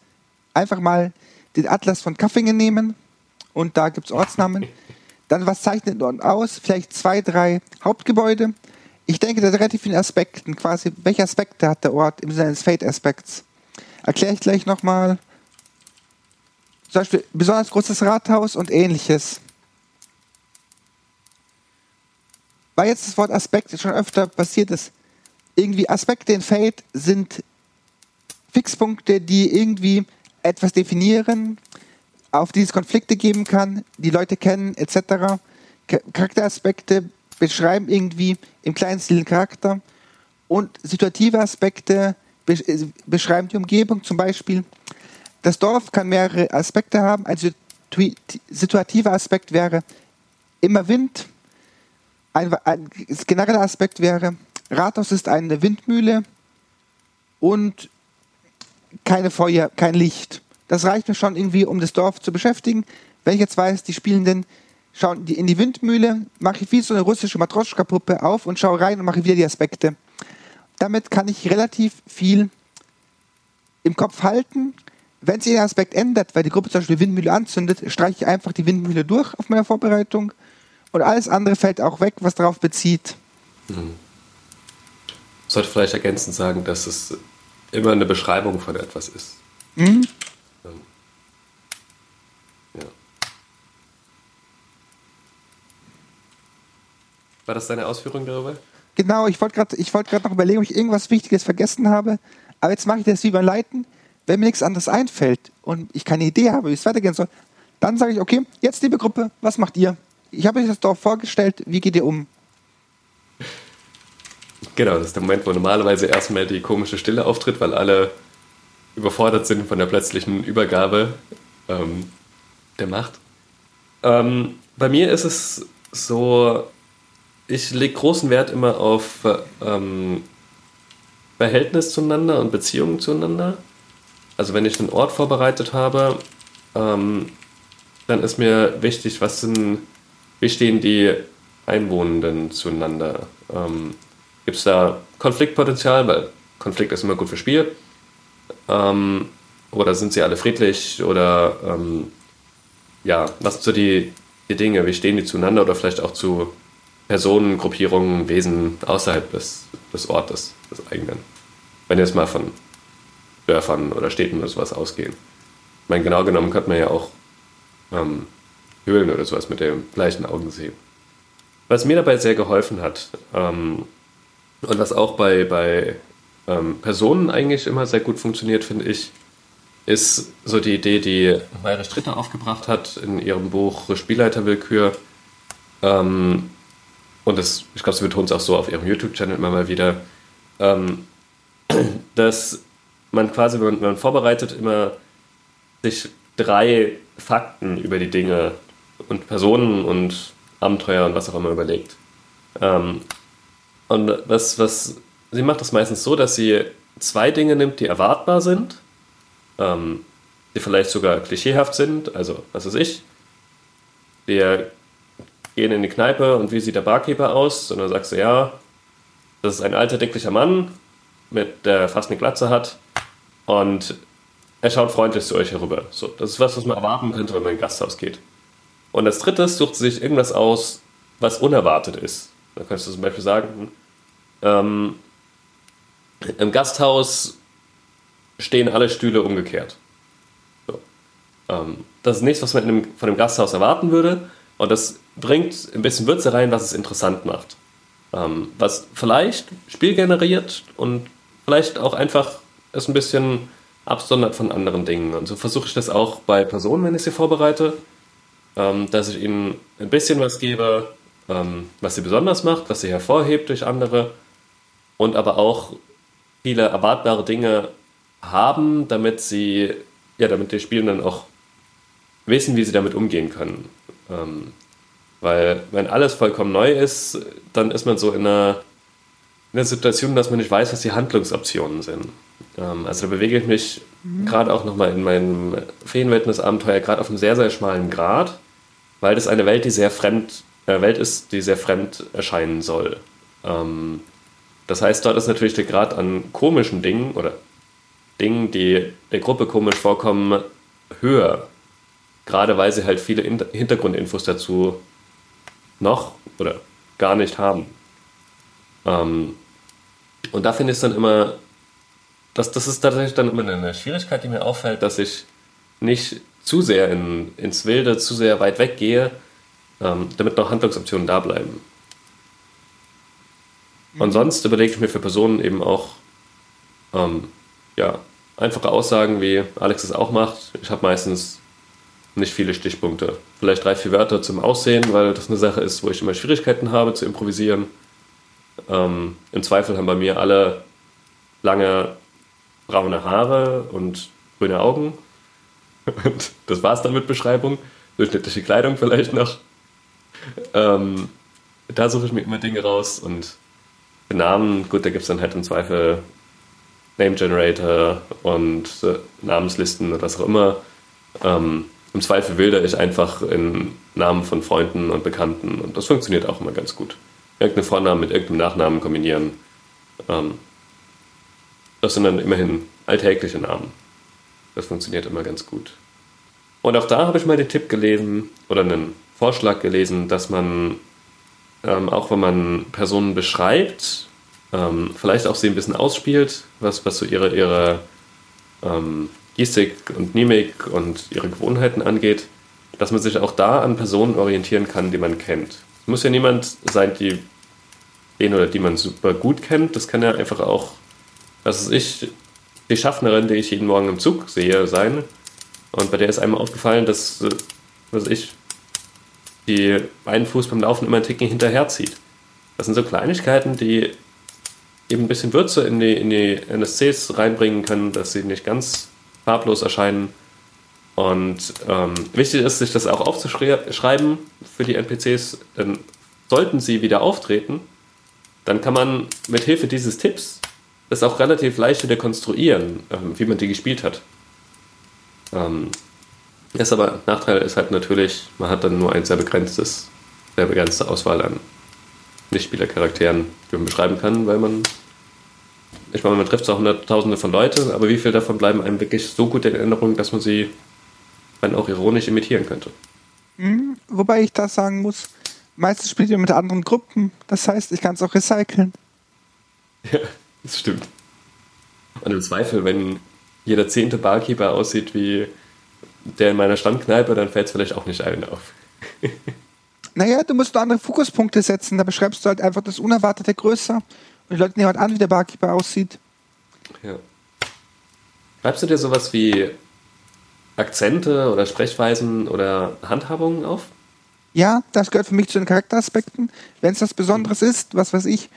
Einfach mal den Atlas von Kaffingen nehmen und da gibt es Ortsnamen. Dann, was zeichnet dort aus? Vielleicht zwei, drei Hauptgebäude. Ich denke, da relativ viele Aspekte. Quasi, welche Aspekte hat der Ort im Sinne des Fate-Aspekts? Erkläre ich gleich nochmal. Zum Beispiel besonders großes Rathaus und ähnliches. Weil jetzt das Wort Aspekt schon öfter passiert ist. Irgendwie Aspekte in Fate sind Fixpunkte, die irgendwie etwas definieren, auf die es Konflikte geben kann, die Leute kennen, etc. Charakteraspekte beschreiben irgendwie im kleinen Stil den Charakter und situative Aspekte beschreiben die Umgebung. Zum Beispiel, das Dorf kann mehrere Aspekte haben. Ein situativer Aspekt wäre immer Wind. Ein, ein genereller Aspekt wäre, Rathaus ist eine Windmühle und keine Feuer, kein Licht. Das reicht mir schon irgendwie, um das Dorf zu beschäftigen. Wenn ich jetzt weiß, die Spielenden schauen in die Windmühle, mache ich wie so eine russische Matroschka-Puppe auf und schaue rein und mache wieder die Aspekte. Damit kann ich relativ viel im Kopf halten. Wenn sich der Aspekt ändert, weil die Gruppe zum Beispiel die Windmühle anzündet, streiche ich einfach die Windmühle durch auf meiner Vorbereitung und alles andere fällt auch weg, was darauf bezieht. Mhm. Sollte vielleicht ergänzend sagen, dass es immer eine Beschreibung von etwas ist. Mhm. War das deine Ausführung darüber? Genau, ich wollte gerade wollt noch überlegen, ob ich irgendwas Wichtiges vergessen habe. Aber jetzt mache ich das wie beim Leiten. Wenn mir nichts anderes einfällt und ich keine Idee habe, wie es weitergehen soll, dann sage ich, okay, jetzt liebe Gruppe, was macht ihr? Ich habe euch das Dorf vorgestellt, wie geht ihr um? Genau, das ist der Moment, wo normalerweise erstmal die komische Stille auftritt, weil alle überfordert sind von der plötzlichen Übergabe ähm, der Macht. Ähm, bei mir ist es so, ich lege großen Wert immer auf ähm, Verhältnis zueinander und Beziehungen zueinander. Also wenn ich einen Ort vorbereitet habe, ähm, dann ist mir wichtig, was sind, wie stehen die Einwohnenden zueinander? Ähm, Gibt es da Konfliktpotenzial? Weil Konflikt ist immer gut für Spiel. Ähm, oder sind sie alle friedlich? Oder ähm, ja, was sind so die, die Dinge? Wie stehen die zueinander? Oder vielleicht auch zu Personen, Gruppierungen, Wesen außerhalb des, des Ortes, des eigenen. Wenn jetzt mal von Dörfern oder Städten oder sowas ausgehen. Ich meine, genau genommen könnte man ja auch ähm, Höhlen oder sowas mit den gleichen Augen sehen. Was mir dabei sehr geholfen hat ähm, und was auch bei, bei ähm, Personen eigentlich immer sehr gut funktioniert, finde ich, ist so die Idee, die Mayre Stritter aufgebracht hat in ihrem Buch Spielleiterwillkür. Ähm, und das, ich glaube, sie betont es auch so auf ihrem YouTube-Channel immer mal wieder, ähm, dass man quasi, wenn man, wenn man, vorbereitet, immer sich drei Fakten über die Dinge und Personen und Abenteuer und was auch immer überlegt. Ähm, und was, was sie macht das meistens so, dass sie zwei Dinge nimmt, die erwartbar sind, ähm, die vielleicht sogar klischeehaft sind, also was weiß ich, wir gehen in die Kneipe und wie sieht der Barkeeper aus? Und dann sagst du, ja, das ist ein alter, dicklicher Mann, mit, der fast eine Glatze hat und er schaut freundlich zu euch herüber. So, das ist was, was man erwarten könnte, wenn man in ein Gasthaus geht. Und als drittes sucht sie sich irgendwas aus, was unerwartet ist. Da könntest du zum Beispiel sagen, ähm, im Gasthaus stehen alle Stühle umgekehrt. So. Ähm, das ist nichts, was man dem, von dem Gasthaus erwarten würde. Und das bringt ein bisschen Würze rein, was es interessant macht. Ähm, was vielleicht Spiel generiert und vielleicht auch einfach es ein bisschen absondert von anderen Dingen. Und so versuche ich das auch bei Personen, wenn ich sie vorbereite, ähm, dass ich ihnen ein bisschen was gebe, ähm, was sie besonders macht, was sie hervorhebt durch andere und aber auch viele erwartbare Dinge haben, damit sie, ja, damit die Spielenden auch wissen, wie sie damit umgehen können. Ähm, weil wenn alles vollkommen neu ist, dann ist man so in einer in der Situation, dass man nicht weiß, was die Handlungsoptionen sind. Ähm, also da bewege ich mich mhm. gerade auch nochmal in meinem Feenwildnis-Abenteuer gerade auf einem sehr, sehr schmalen Grad, weil das eine Welt, die sehr fremd, Welt ist, die sehr fremd erscheinen soll. Ähm, das heißt, dort ist natürlich der Grad an komischen Dingen oder Dingen, die der Gruppe komisch vorkommen, höher. Gerade weil sie halt viele Hintergrundinfos dazu noch oder gar nicht haben. Ähm, und da finde ich es dann immer, das, das ist tatsächlich dann immer eine Schwierigkeit, die mir auffällt, dass ich nicht zu sehr in, ins Wilde, zu sehr weit weggehe, ähm, damit noch Handlungsoptionen da bleiben. Und sonst überlege ich mir für Personen eben auch ähm, ja, einfache Aussagen, wie Alex es auch macht. Ich habe meistens nicht viele Stichpunkte. Vielleicht drei, vier Wörter zum Aussehen, weil das eine Sache ist, wo ich immer Schwierigkeiten habe zu improvisieren. Ähm, Im Zweifel haben bei mir alle lange braune Haare und grüne Augen. Und das war's dann mit Beschreibung. Durchschnittliche Kleidung vielleicht noch. Ähm, da suche ich mir immer Dinge raus und Namen, gut, da gibt es dann halt im Zweifel Name Generator und äh, Namenslisten oder was auch immer. Ähm, Im Zweifel wilder ich einfach in Namen von Freunden und Bekannten und das funktioniert auch immer ganz gut. Irgendeinen Vornamen mit irgendeinem Nachnamen kombinieren. Ähm, das sind dann immerhin alltägliche Namen. Das funktioniert immer ganz gut. Und auch da habe ich mal den Tipp gelesen oder einen Vorschlag gelesen, dass man, ähm, auch wenn man Personen beschreibt, ähm, vielleicht auch sie ein bisschen ausspielt, was, was so ihre, ihre ähm, Gestik und Mimik und ihre Gewohnheiten angeht, dass man sich auch da an Personen orientieren kann, die man kennt. Muss ja niemand sein, die, den oder die man super gut kennt. Das kann ja einfach auch, was ist ich, die Schaffnerin, die ich jeden Morgen im Zug sehe, sein. Und bei der ist einmal aufgefallen, dass, was ich, die einen Fuß beim Laufen immer einen Ticken hinterherzieht. Das sind so Kleinigkeiten, die eben ein bisschen Würze in die, in die NSCs reinbringen können, dass sie nicht ganz farblos erscheinen. Und ähm, wichtig ist, sich das auch aufzuschreiben für die NPCs, denn sollten sie wieder auftreten, dann kann man mit Hilfe dieses Tipps das auch relativ leicht wieder konstruieren, ähm, wie man die gespielt hat. Ähm, ist aber Nachteil ist halt natürlich, man hat dann nur ein sehr begrenztes, sehr begrenzte Auswahl an Nichtspielercharakteren, die man beschreiben kann, weil man, ich meine, man trifft zwar hunderttausende von Leuten, aber wie viele davon bleiben einem wirklich so gut in Erinnerung, dass man sie dann auch ironisch imitieren könnte? Mhm, wobei ich da sagen muss, meistens spielt ihr mit anderen Gruppen, das heißt, ich kann es auch recyceln. Ja, das stimmt. Und im Zweifel, wenn jeder zehnte Barkeeper aussieht wie der in meiner Stammkneipe, dann fällt es vielleicht auch nicht allen auf. Naja, du musst nur andere Fokuspunkte setzen. Da beschreibst du halt einfach das Unerwartete größer. Und die Leute nehmen halt an, wie der Barkeeper aussieht. Ja. Schreibst du dir sowas wie Akzente oder Sprechweisen oder Handhabungen auf? Ja, das gehört für mich zu den Charakteraspekten. Wenn es was Besonderes ist, was weiß ich,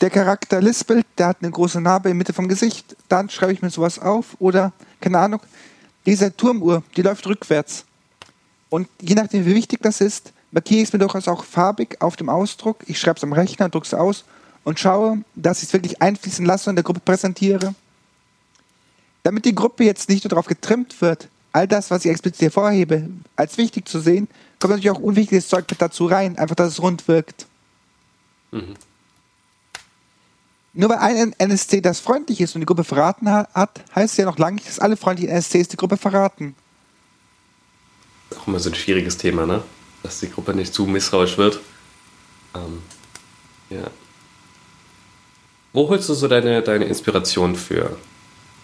der Charakter lispelt, der hat eine große Narbe in Mitte vom Gesicht, dann schreibe ich mir sowas auf. Oder, keine Ahnung, diese Turmuhr, die läuft rückwärts. Und je nachdem, wie wichtig das ist, markiere ich es mir durchaus auch farbig auf dem Ausdruck. Ich schreibe es am Rechner, drucke es aus und schaue, dass ich es wirklich einfließen lasse und der Gruppe präsentiere. Damit die Gruppe jetzt nicht nur darauf getrimmt wird, all das, was ich explizit hervorhebe, als wichtig zu sehen, kommt natürlich auch unwichtiges Zeug mit dazu rein, einfach, dass es rund wirkt. Mhm. Nur weil ein NSC das freundlich ist und die Gruppe verraten hat, heißt es ja noch lange nicht, dass alle freundlichen NSCs die Gruppe verraten. Auch immer so ein schwieriges Thema, ne? dass die Gruppe nicht zu misstrauisch wird. Ähm, ja. Wo holst du so deine, deine Inspiration für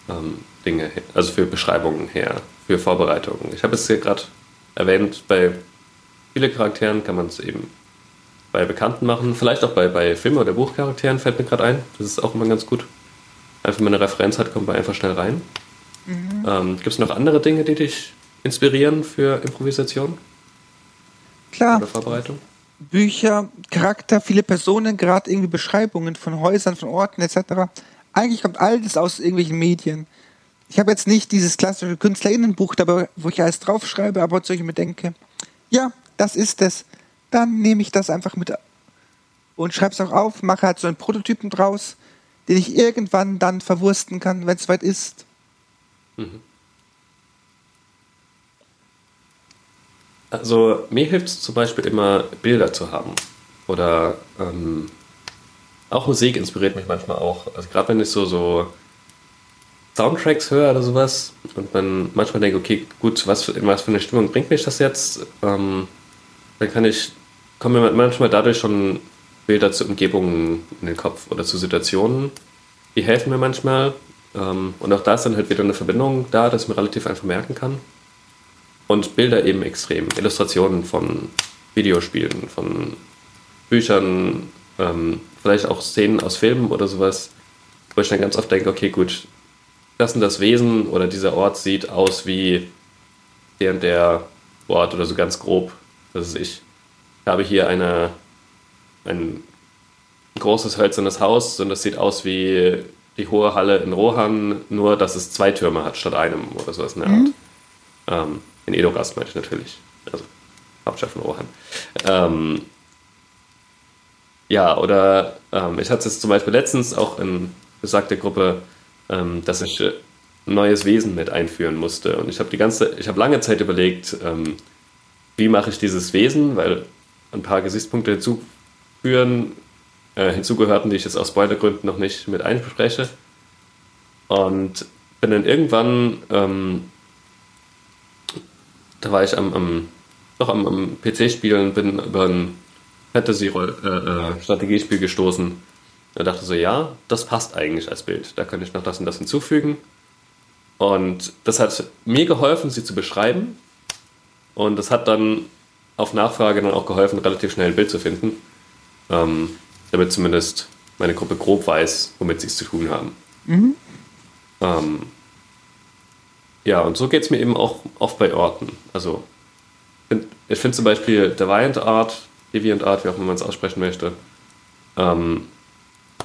ähm, Dinge, also für Beschreibungen her, für Vorbereitungen? Ich habe es hier gerade erwähnt, bei vielen Charakteren kann man es eben bei Bekannten machen, vielleicht auch bei, bei Film- oder Buchcharakteren fällt mir gerade ein. Das ist auch immer ganz gut. Einfach, wenn man eine Referenz hat, kommt man einfach schnell rein. Mhm. Ähm, Gibt es noch andere Dinge, die dich inspirieren für Improvisation? Klar. Oder Vorbereitung? Bücher, Charakter, viele Personen, gerade irgendwie Beschreibungen von Häusern, von Orten etc. Eigentlich kommt alles aus irgendwelchen Medien. Ich habe jetzt nicht dieses klassische Künstlerinnenbuch dabei, wo ich alles draufschreibe, aber wo ich mir denke, ja, das ist es. Dann nehme ich das einfach mit und schreibe es auch auf, mache halt so einen Prototypen draus, den ich irgendwann dann verwursten kann, wenn es soweit ist. Mhm. Also mir hilft es zum Beispiel immer, Bilder zu haben. Oder ähm, auch Musik inspiriert mich manchmal auch. Also gerade wenn ich so, so Soundtracks höre oder sowas und man manchmal denkt, okay, gut, was, in was für eine Stimmung bringt mich das jetzt? Ähm, dann kann ich, kommen mir manchmal dadurch schon Bilder zu Umgebungen in den Kopf oder zu Situationen. Die helfen mir manchmal. Ähm, und auch da ist dann halt wieder eine Verbindung da, dass mir relativ einfach merken kann. Und Bilder eben extrem. Illustrationen von Videospielen, von Büchern, ähm, vielleicht auch Szenen aus Filmen oder sowas, wo ich dann ganz oft denke, okay, gut, das und das Wesen oder dieser Ort sieht aus wie der und der Ort oder so ganz grob. Das ist ich. Ich habe hier eine, ein großes hölzernes Haus und das sieht aus wie die hohe Halle in Rohan, nur dass es zwei Türme hat statt einem oder sowas in der Art. Mhm. Ähm, in Edorast meine ich natürlich. Also Hauptstadt von Rohan. Ähm, ja, oder ähm, ich hatte es zum Beispiel letztens auch in besagter Gruppe, ähm, dass ich ein neues Wesen mit einführen musste. Und ich habe die ganze, ich habe lange Zeit überlegt, ähm, wie mache ich dieses Wesen, weil ein paar Gesichtspunkte hinzuführen, äh, hinzugehörten, die ich jetzt aus Spoilergründen noch nicht mit einspreche. Und bin dann irgendwann, ähm, da war ich am, am noch am, am PC spielen, bin über ein Fantasy-Strategiespiel äh, äh, gestoßen. Er dachte so, ja, das passt eigentlich als Bild. Da könnte ich noch das und das hinzufügen. Und das hat mir geholfen, sie zu beschreiben. Und das hat dann auf Nachfrage dann auch geholfen, relativ schnell ein Bild zu finden. Ähm, damit zumindest meine Gruppe grob weiß, womit sie es zu tun haben. Mhm. Ähm, ja, und so geht es mir eben auch oft bei Orten. Also, ich finde zum Beispiel Deviant Art DeviantArt, wie auch immer man es aussprechen möchte. Ähm,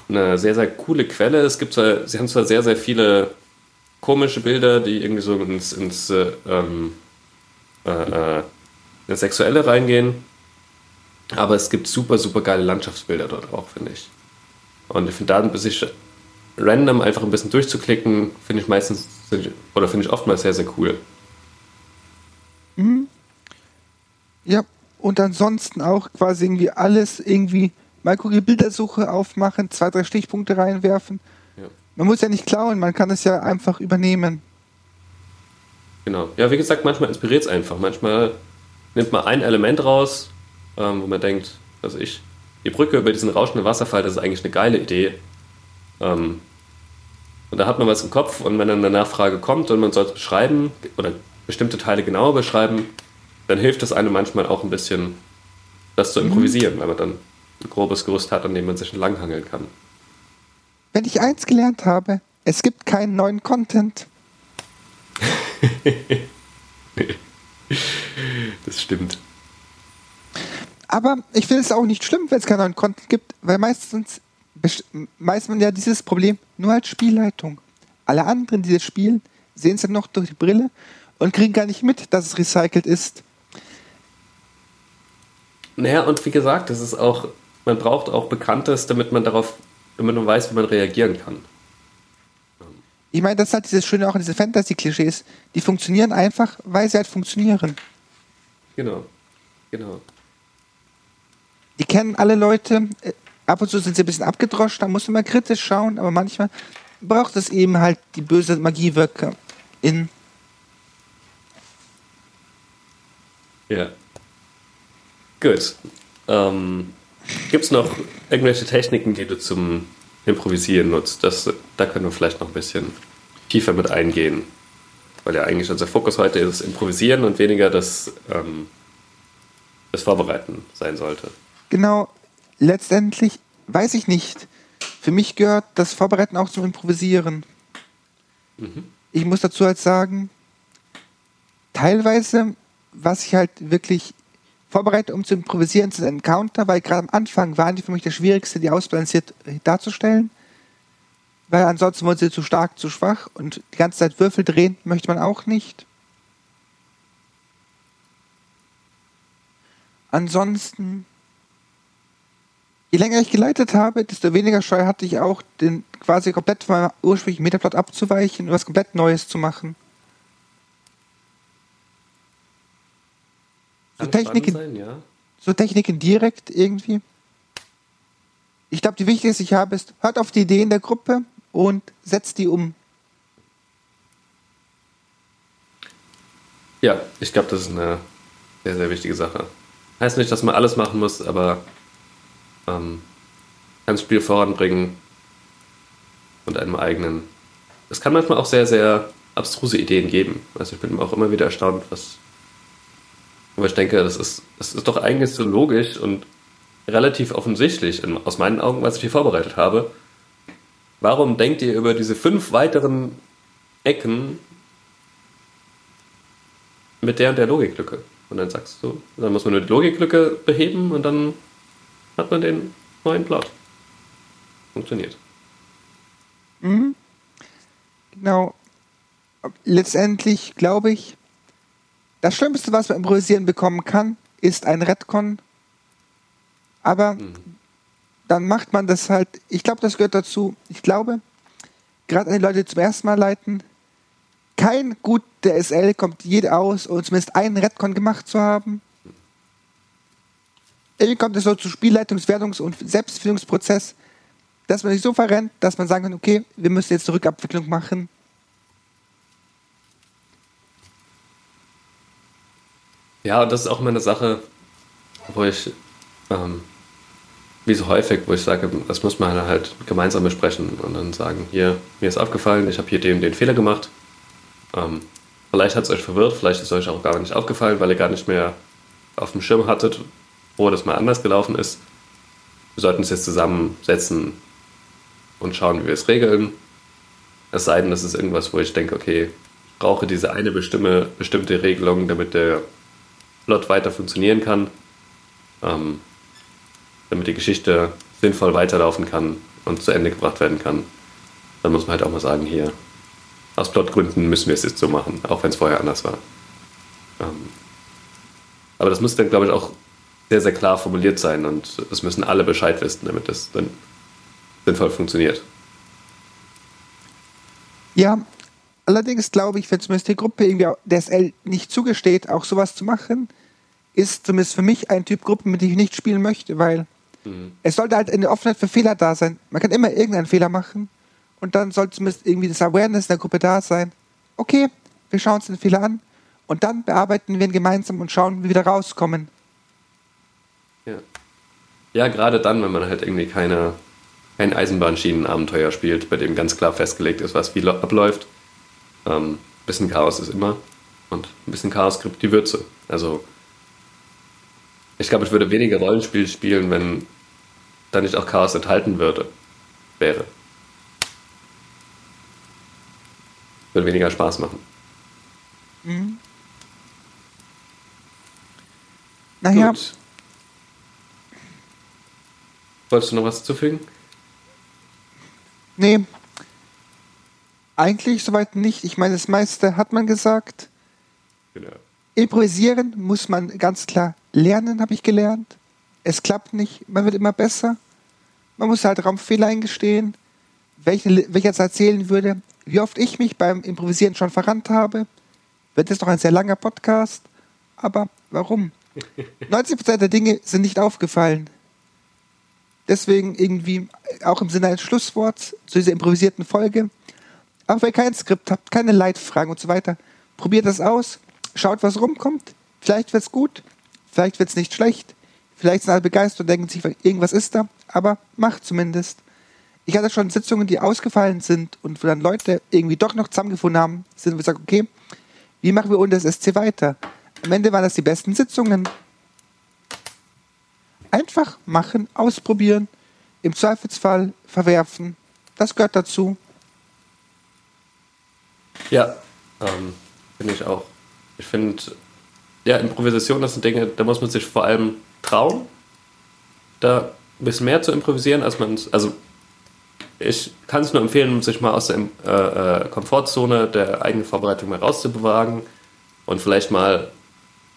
eine sehr, sehr coole Quelle. Es gibt zwar, sie haben zwar sehr, sehr viele komische Bilder, die irgendwie so ins, ins, äh, ähm, äh, ins Sexuelle reingehen, aber es gibt super, super geile Landschaftsbilder dort auch, finde ich. Und ich finde da ein bisschen random einfach ein bisschen durchzuklicken, finde ich meistens, oder finde ich oftmals sehr, sehr cool. Mhm. Ja, und ansonsten auch quasi irgendwie alles irgendwie mal gucken, Bildersuche aufmachen, zwei, drei Stichpunkte reinwerfen. Ja. Man muss ja nicht klauen, man kann es ja einfach übernehmen. Genau. Ja, wie gesagt, manchmal inspiriert es einfach. Manchmal nimmt man ein Element raus, ähm, wo man denkt, also ich, die Brücke über diesen rauschenden Wasserfall, das ist eigentlich eine geile Idee. Ähm, und da hat man was im Kopf und wenn dann eine Nachfrage kommt und man soll es beschreiben oder bestimmte Teile genauer beschreiben, dann hilft es einem manchmal auch ein bisschen, das zu mhm. improvisieren, mhm. weil man dann ein grobes Gerüst hat, an dem man sich entlanghangeln kann. Wenn ich eins gelernt habe, es gibt keinen neuen Content. das stimmt. Aber ich finde es auch nicht schlimm, wenn es keinen neuen Content gibt, weil meistens meist man ja dieses Problem nur als Spielleitung. Alle anderen, die das spielen, sehen es dann noch durch die Brille und kriegen gar nicht mit, dass es recycelt ist. Naja, und wie gesagt, das ist auch, man braucht auch Bekanntes, damit man darauf, damit man weiß, wie man reagieren kann. Ich meine, das ist halt dieses Schöne auch in diese Fantasy-Klischees. Die funktionieren einfach, weil sie halt funktionieren. Genau. Genau. Die kennen alle Leute. Äh, ab und zu sind sie ein bisschen abgedroschen, da muss man mal kritisch schauen, aber manchmal braucht es eben halt die böse Magiewirke in. Ja. Gut. Ähm, Gibt es noch irgendwelche Techniken, die du zum Improvisieren nutzt? Das, da können wir vielleicht noch ein bisschen tiefer mit eingehen. Weil ja eigentlich unser Fokus heute ist Improvisieren und weniger das, ähm, das Vorbereiten sein sollte. Genau. Letztendlich weiß ich nicht. Für mich gehört das Vorbereiten auch zum Improvisieren. Mhm. Ich muss dazu halt sagen, teilweise, was ich halt wirklich vorbereitet, um zu improvisieren, zu Encounter, weil gerade am Anfang waren die für mich das Schwierigste, die ausbalanciert darzustellen. Weil ansonsten wurden sie zu stark, zu schwach und die ganze Zeit Würfel drehen möchte man auch nicht. Ansonsten, je länger ich geleitet habe, desto weniger Scheu hatte ich auch, den quasi komplett von meinem ursprünglichen Metaplot abzuweichen und was komplett Neues zu machen. So Techniken, sein, ja. so Techniken direkt irgendwie. Ich glaube, die wichtigste, die ich habe, ist, hört auf die Ideen der Gruppe und setzt die um. Ja, ich glaube, das ist eine sehr, sehr wichtige Sache. Heißt nicht, dass man alles machen muss, aber ähm, kann das Spiel voranbringen und einem eigenen. Es kann manchmal auch sehr, sehr abstruse Ideen geben. Also ich bin auch immer wieder erstaunt, was. Aber ich denke, das ist, das ist doch eigentlich so logisch und relativ offensichtlich, aus meinen Augen, was ich hier vorbereitet habe. Warum denkt ihr über diese fünf weiteren Ecken mit der und der Logiklücke? Und dann sagst du, dann muss man nur die Logiklücke beheben und dann hat man den neuen Plot. Funktioniert. Mhm. Genau. Letztendlich glaube ich, das Schlimmste, was man improvisieren bekommen kann, ist ein Redcon. Aber mhm. dann macht man das halt. Ich glaube, das gehört dazu. Ich glaube, gerade an die Leute, die zum ersten Mal leiten, kein guter SL kommt jeder aus, um zumindest einen Redcon gemacht zu haben. Irgendwie kommt es so zu Spielleitungs-, und Selbstfindungsprozess, dass man sich so verrennt, dass man sagen kann, okay, wir müssen jetzt eine Rückabwicklung machen. Ja, und das ist auch immer eine Sache, wo ich, ähm, wie so häufig, wo ich sage, das muss man halt gemeinsam besprechen und dann sagen, hier, mir ist aufgefallen, ich habe hier den, den Fehler gemacht. Ähm, vielleicht hat es euch verwirrt, vielleicht ist es euch auch gar nicht aufgefallen, weil ihr gar nicht mehr auf dem Schirm hattet, wo das mal anders gelaufen ist. Wir sollten uns jetzt zusammensetzen und schauen, wie wir es regeln. Es sei denn, das ist irgendwas, wo ich denke, okay, ich brauche diese eine bestimme, bestimmte Regelung, damit der Plot weiter funktionieren kann, ähm, damit die Geschichte sinnvoll weiterlaufen kann und zu Ende gebracht werden kann. Dann muss man halt auch mal sagen, hier, aus Plotgründen müssen wir es jetzt so machen, auch wenn es vorher anders war. Ähm, aber das muss dann, glaube ich, auch sehr, sehr klar formuliert sein und es müssen alle Bescheid wissen, damit das dann sinnvoll funktioniert. Ja, allerdings glaube ich, wenn zumindest die Gruppe irgendwie der SL nicht zugesteht, auch sowas zu machen, ist zumindest für mich ein Typ Gruppe, mit dem ich nicht spielen möchte, weil mhm. es sollte halt eine Offenheit für Fehler da sein. Man kann immer irgendeinen Fehler machen und dann sollte zumindest irgendwie das Awareness in der Gruppe da sein. Okay, wir schauen uns den Fehler an und dann bearbeiten wir ihn gemeinsam und schauen, wie wir da rauskommen. Ja. Ja, gerade dann, wenn man halt irgendwie keine, kein Eisenbahnschienenabenteuer spielt, bei dem ganz klar festgelegt ist, was wie abläuft. Ähm, bisschen Chaos ist immer. Und ein bisschen Chaos kriegt die Würze. Also, ich glaube, ich würde weniger Rollenspiel spielen, wenn da nicht auch Chaos enthalten würde, wäre. Würde weniger Spaß machen. Mhm. Naja, Gut. Wolltest du noch was zufügen? Nee. Eigentlich soweit nicht. Ich meine, das meiste hat man gesagt. Genau. Improvisieren muss man ganz klar lernen, habe ich gelernt. Es klappt nicht, man wird immer besser. Man muss halt Raumfehler eingestehen. Wenn ich jetzt erzählen würde, wie oft ich mich beim Improvisieren schon verrannt habe, wird es noch ein sehr langer Podcast. Aber warum? 90% der Dinge sind nicht aufgefallen. Deswegen irgendwie auch im Sinne eines Schlussworts zu dieser improvisierten Folge. Auch wenn ihr kein Skript habt, keine Leitfragen und so weiter, probiert das aus, schaut, was rumkommt. Vielleicht wird es gut, vielleicht wird es nicht schlecht. Vielleicht sind alle begeistert und denken sich, irgendwas ist da, aber macht zumindest. Ich hatte schon Sitzungen, die ausgefallen sind und wo dann Leute irgendwie doch noch zusammengefunden haben, sind und gesagt, okay, wie machen wir ohne das SC weiter? Am Ende waren das die besten Sitzungen, Einfach machen, ausprobieren, im Zweifelsfall verwerfen. Das gehört dazu. Ja, ähm, finde ich auch. Ich finde, ja, Improvisation, das sind Dinge, da muss man sich vor allem trauen, da ein bisschen mehr zu improvisieren, als man es, also ich kann es nur empfehlen, sich mal aus der äh, äh, Komfortzone der eigenen Vorbereitung mal rauszubewagen und vielleicht mal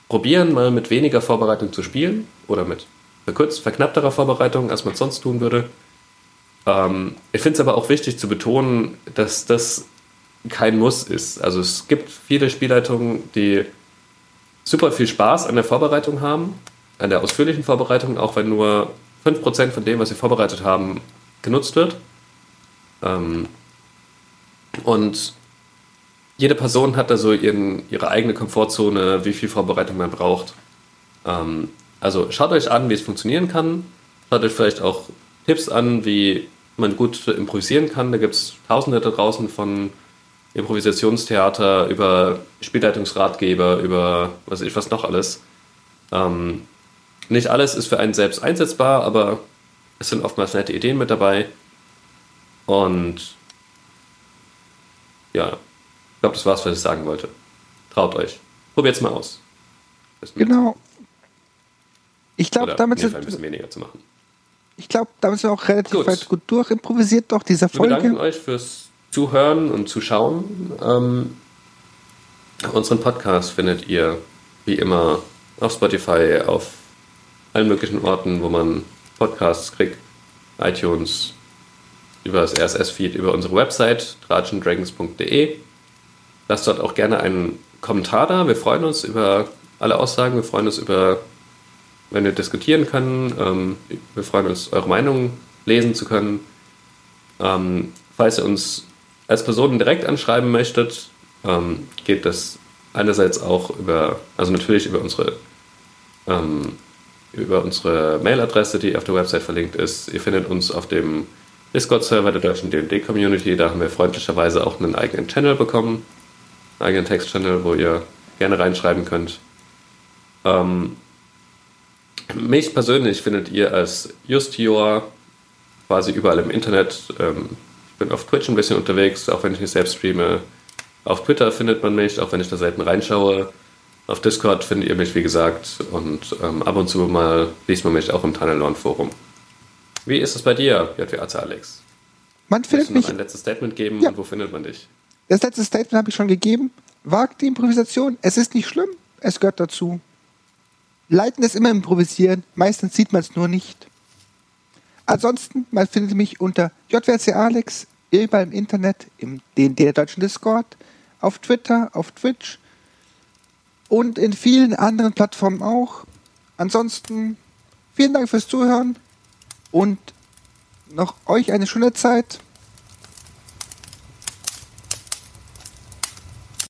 probieren, mal mit weniger Vorbereitung zu spielen oder mit verkürzt, verknappterer Vorbereitung, als man es sonst tun würde. Ähm, ich finde es aber auch wichtig zu betonen, dass das kein Muss ist. Also es gibt viele Spielleitungen, die super viel Spaß an der Vorbereitung haben, an der ausführlichen Vorbereitung, auch wenn nur 5% von dem, was sie vorbereitet haben, genutzt wird. Ähm, und jede Person hat da so ihren, ihre eigene Komfortzone, wie viel Vorbereitung man braucht. Ähm, also schaut euch an, wie es funktionieren kann. Schaut euch vielleicht auch Tipps an, wie man gut improvisieren kann. Da gibt es tausende da draußen von Improvisationstheater über Spielleitungsratgeber, über was ich was noch alles. Ähm, nicht alles ist für einen selbst einsetzbar, aber es sind oftmals nette Ideen mit dabei. Und ja, ich glaube, das war's, was ich sagen wollte. Traut euch. Probiert's mal aus. Genau. Ich glaube, damit sind ein bisschen weniger zu machen. Ich glaube, damit sind wir auch relativ gut. weit gut durch. Improvisiert doch dieser Folge. Wir bedanken euch fürs Zuhören und Zuschauen. Ähm, unseren Podcast findet ihr wie immer auf Spotify, auf allen möglichen Orten, wo man Podcasts kriegt, iTunes, über das RSS-Feed, über unsere Website trajandragons.de. Lasst dort auch gerne einen Kommentar da. Wir freuen uns über alle Aussagen, wir freuen uns über, wenn wir diskutieren können. Ähm, wir freuen uns, eure Meinung lesen zu können. Ähm, falls ihr uns als Person direkt anschreiben möchtet, ähm, geht das einerseits auch über, also natürlich über unsere über unsere Mailadresse, die auf der Website verlinkt ist. Ihr findet uns auf dem Discord-Server der deutschen D&D-Community. Da haben wir freundlicherweise auch einen eigenen Channel bekommen, einen eigenen Text-Channel, wo ihr gerne reinschreiben könnt. Ähm, mich persönlich findet ihr als Justior quasi überall im Internet. Ähm, bin auf Twitch ein bisschen unterwegs, auch wenn ich nicht selbst streame. Auf Twitter findet man mich, auch wenn ich da selten reinschaue. Auf Discord findet ihr mich, wie gesagt, und ähm, ab und zu mal liest man mich auch im Tunnelorn Forum. Wie ist es bei dir, JWAZ Alex? Man findet mich. noch ein letztes Statement geben ja. und wo findet man dich? Das letzte Statement habe ich schon gegeben. Wagt die Improvisation. Es ist nicht schlimm. Es gehört dazu. Leiten ist immer improvisieren. Meistens sieht man es nur nicht. Ansonsten, man findet mich unter JWC Alex, überall im Internet, im DND deutschen Discord, auf Twitter, auf Twitch und in vielen anderen Plattformen auch. Ansonsten, vielen Dank fürs Zuhören und noch euch eine schöne Zeit.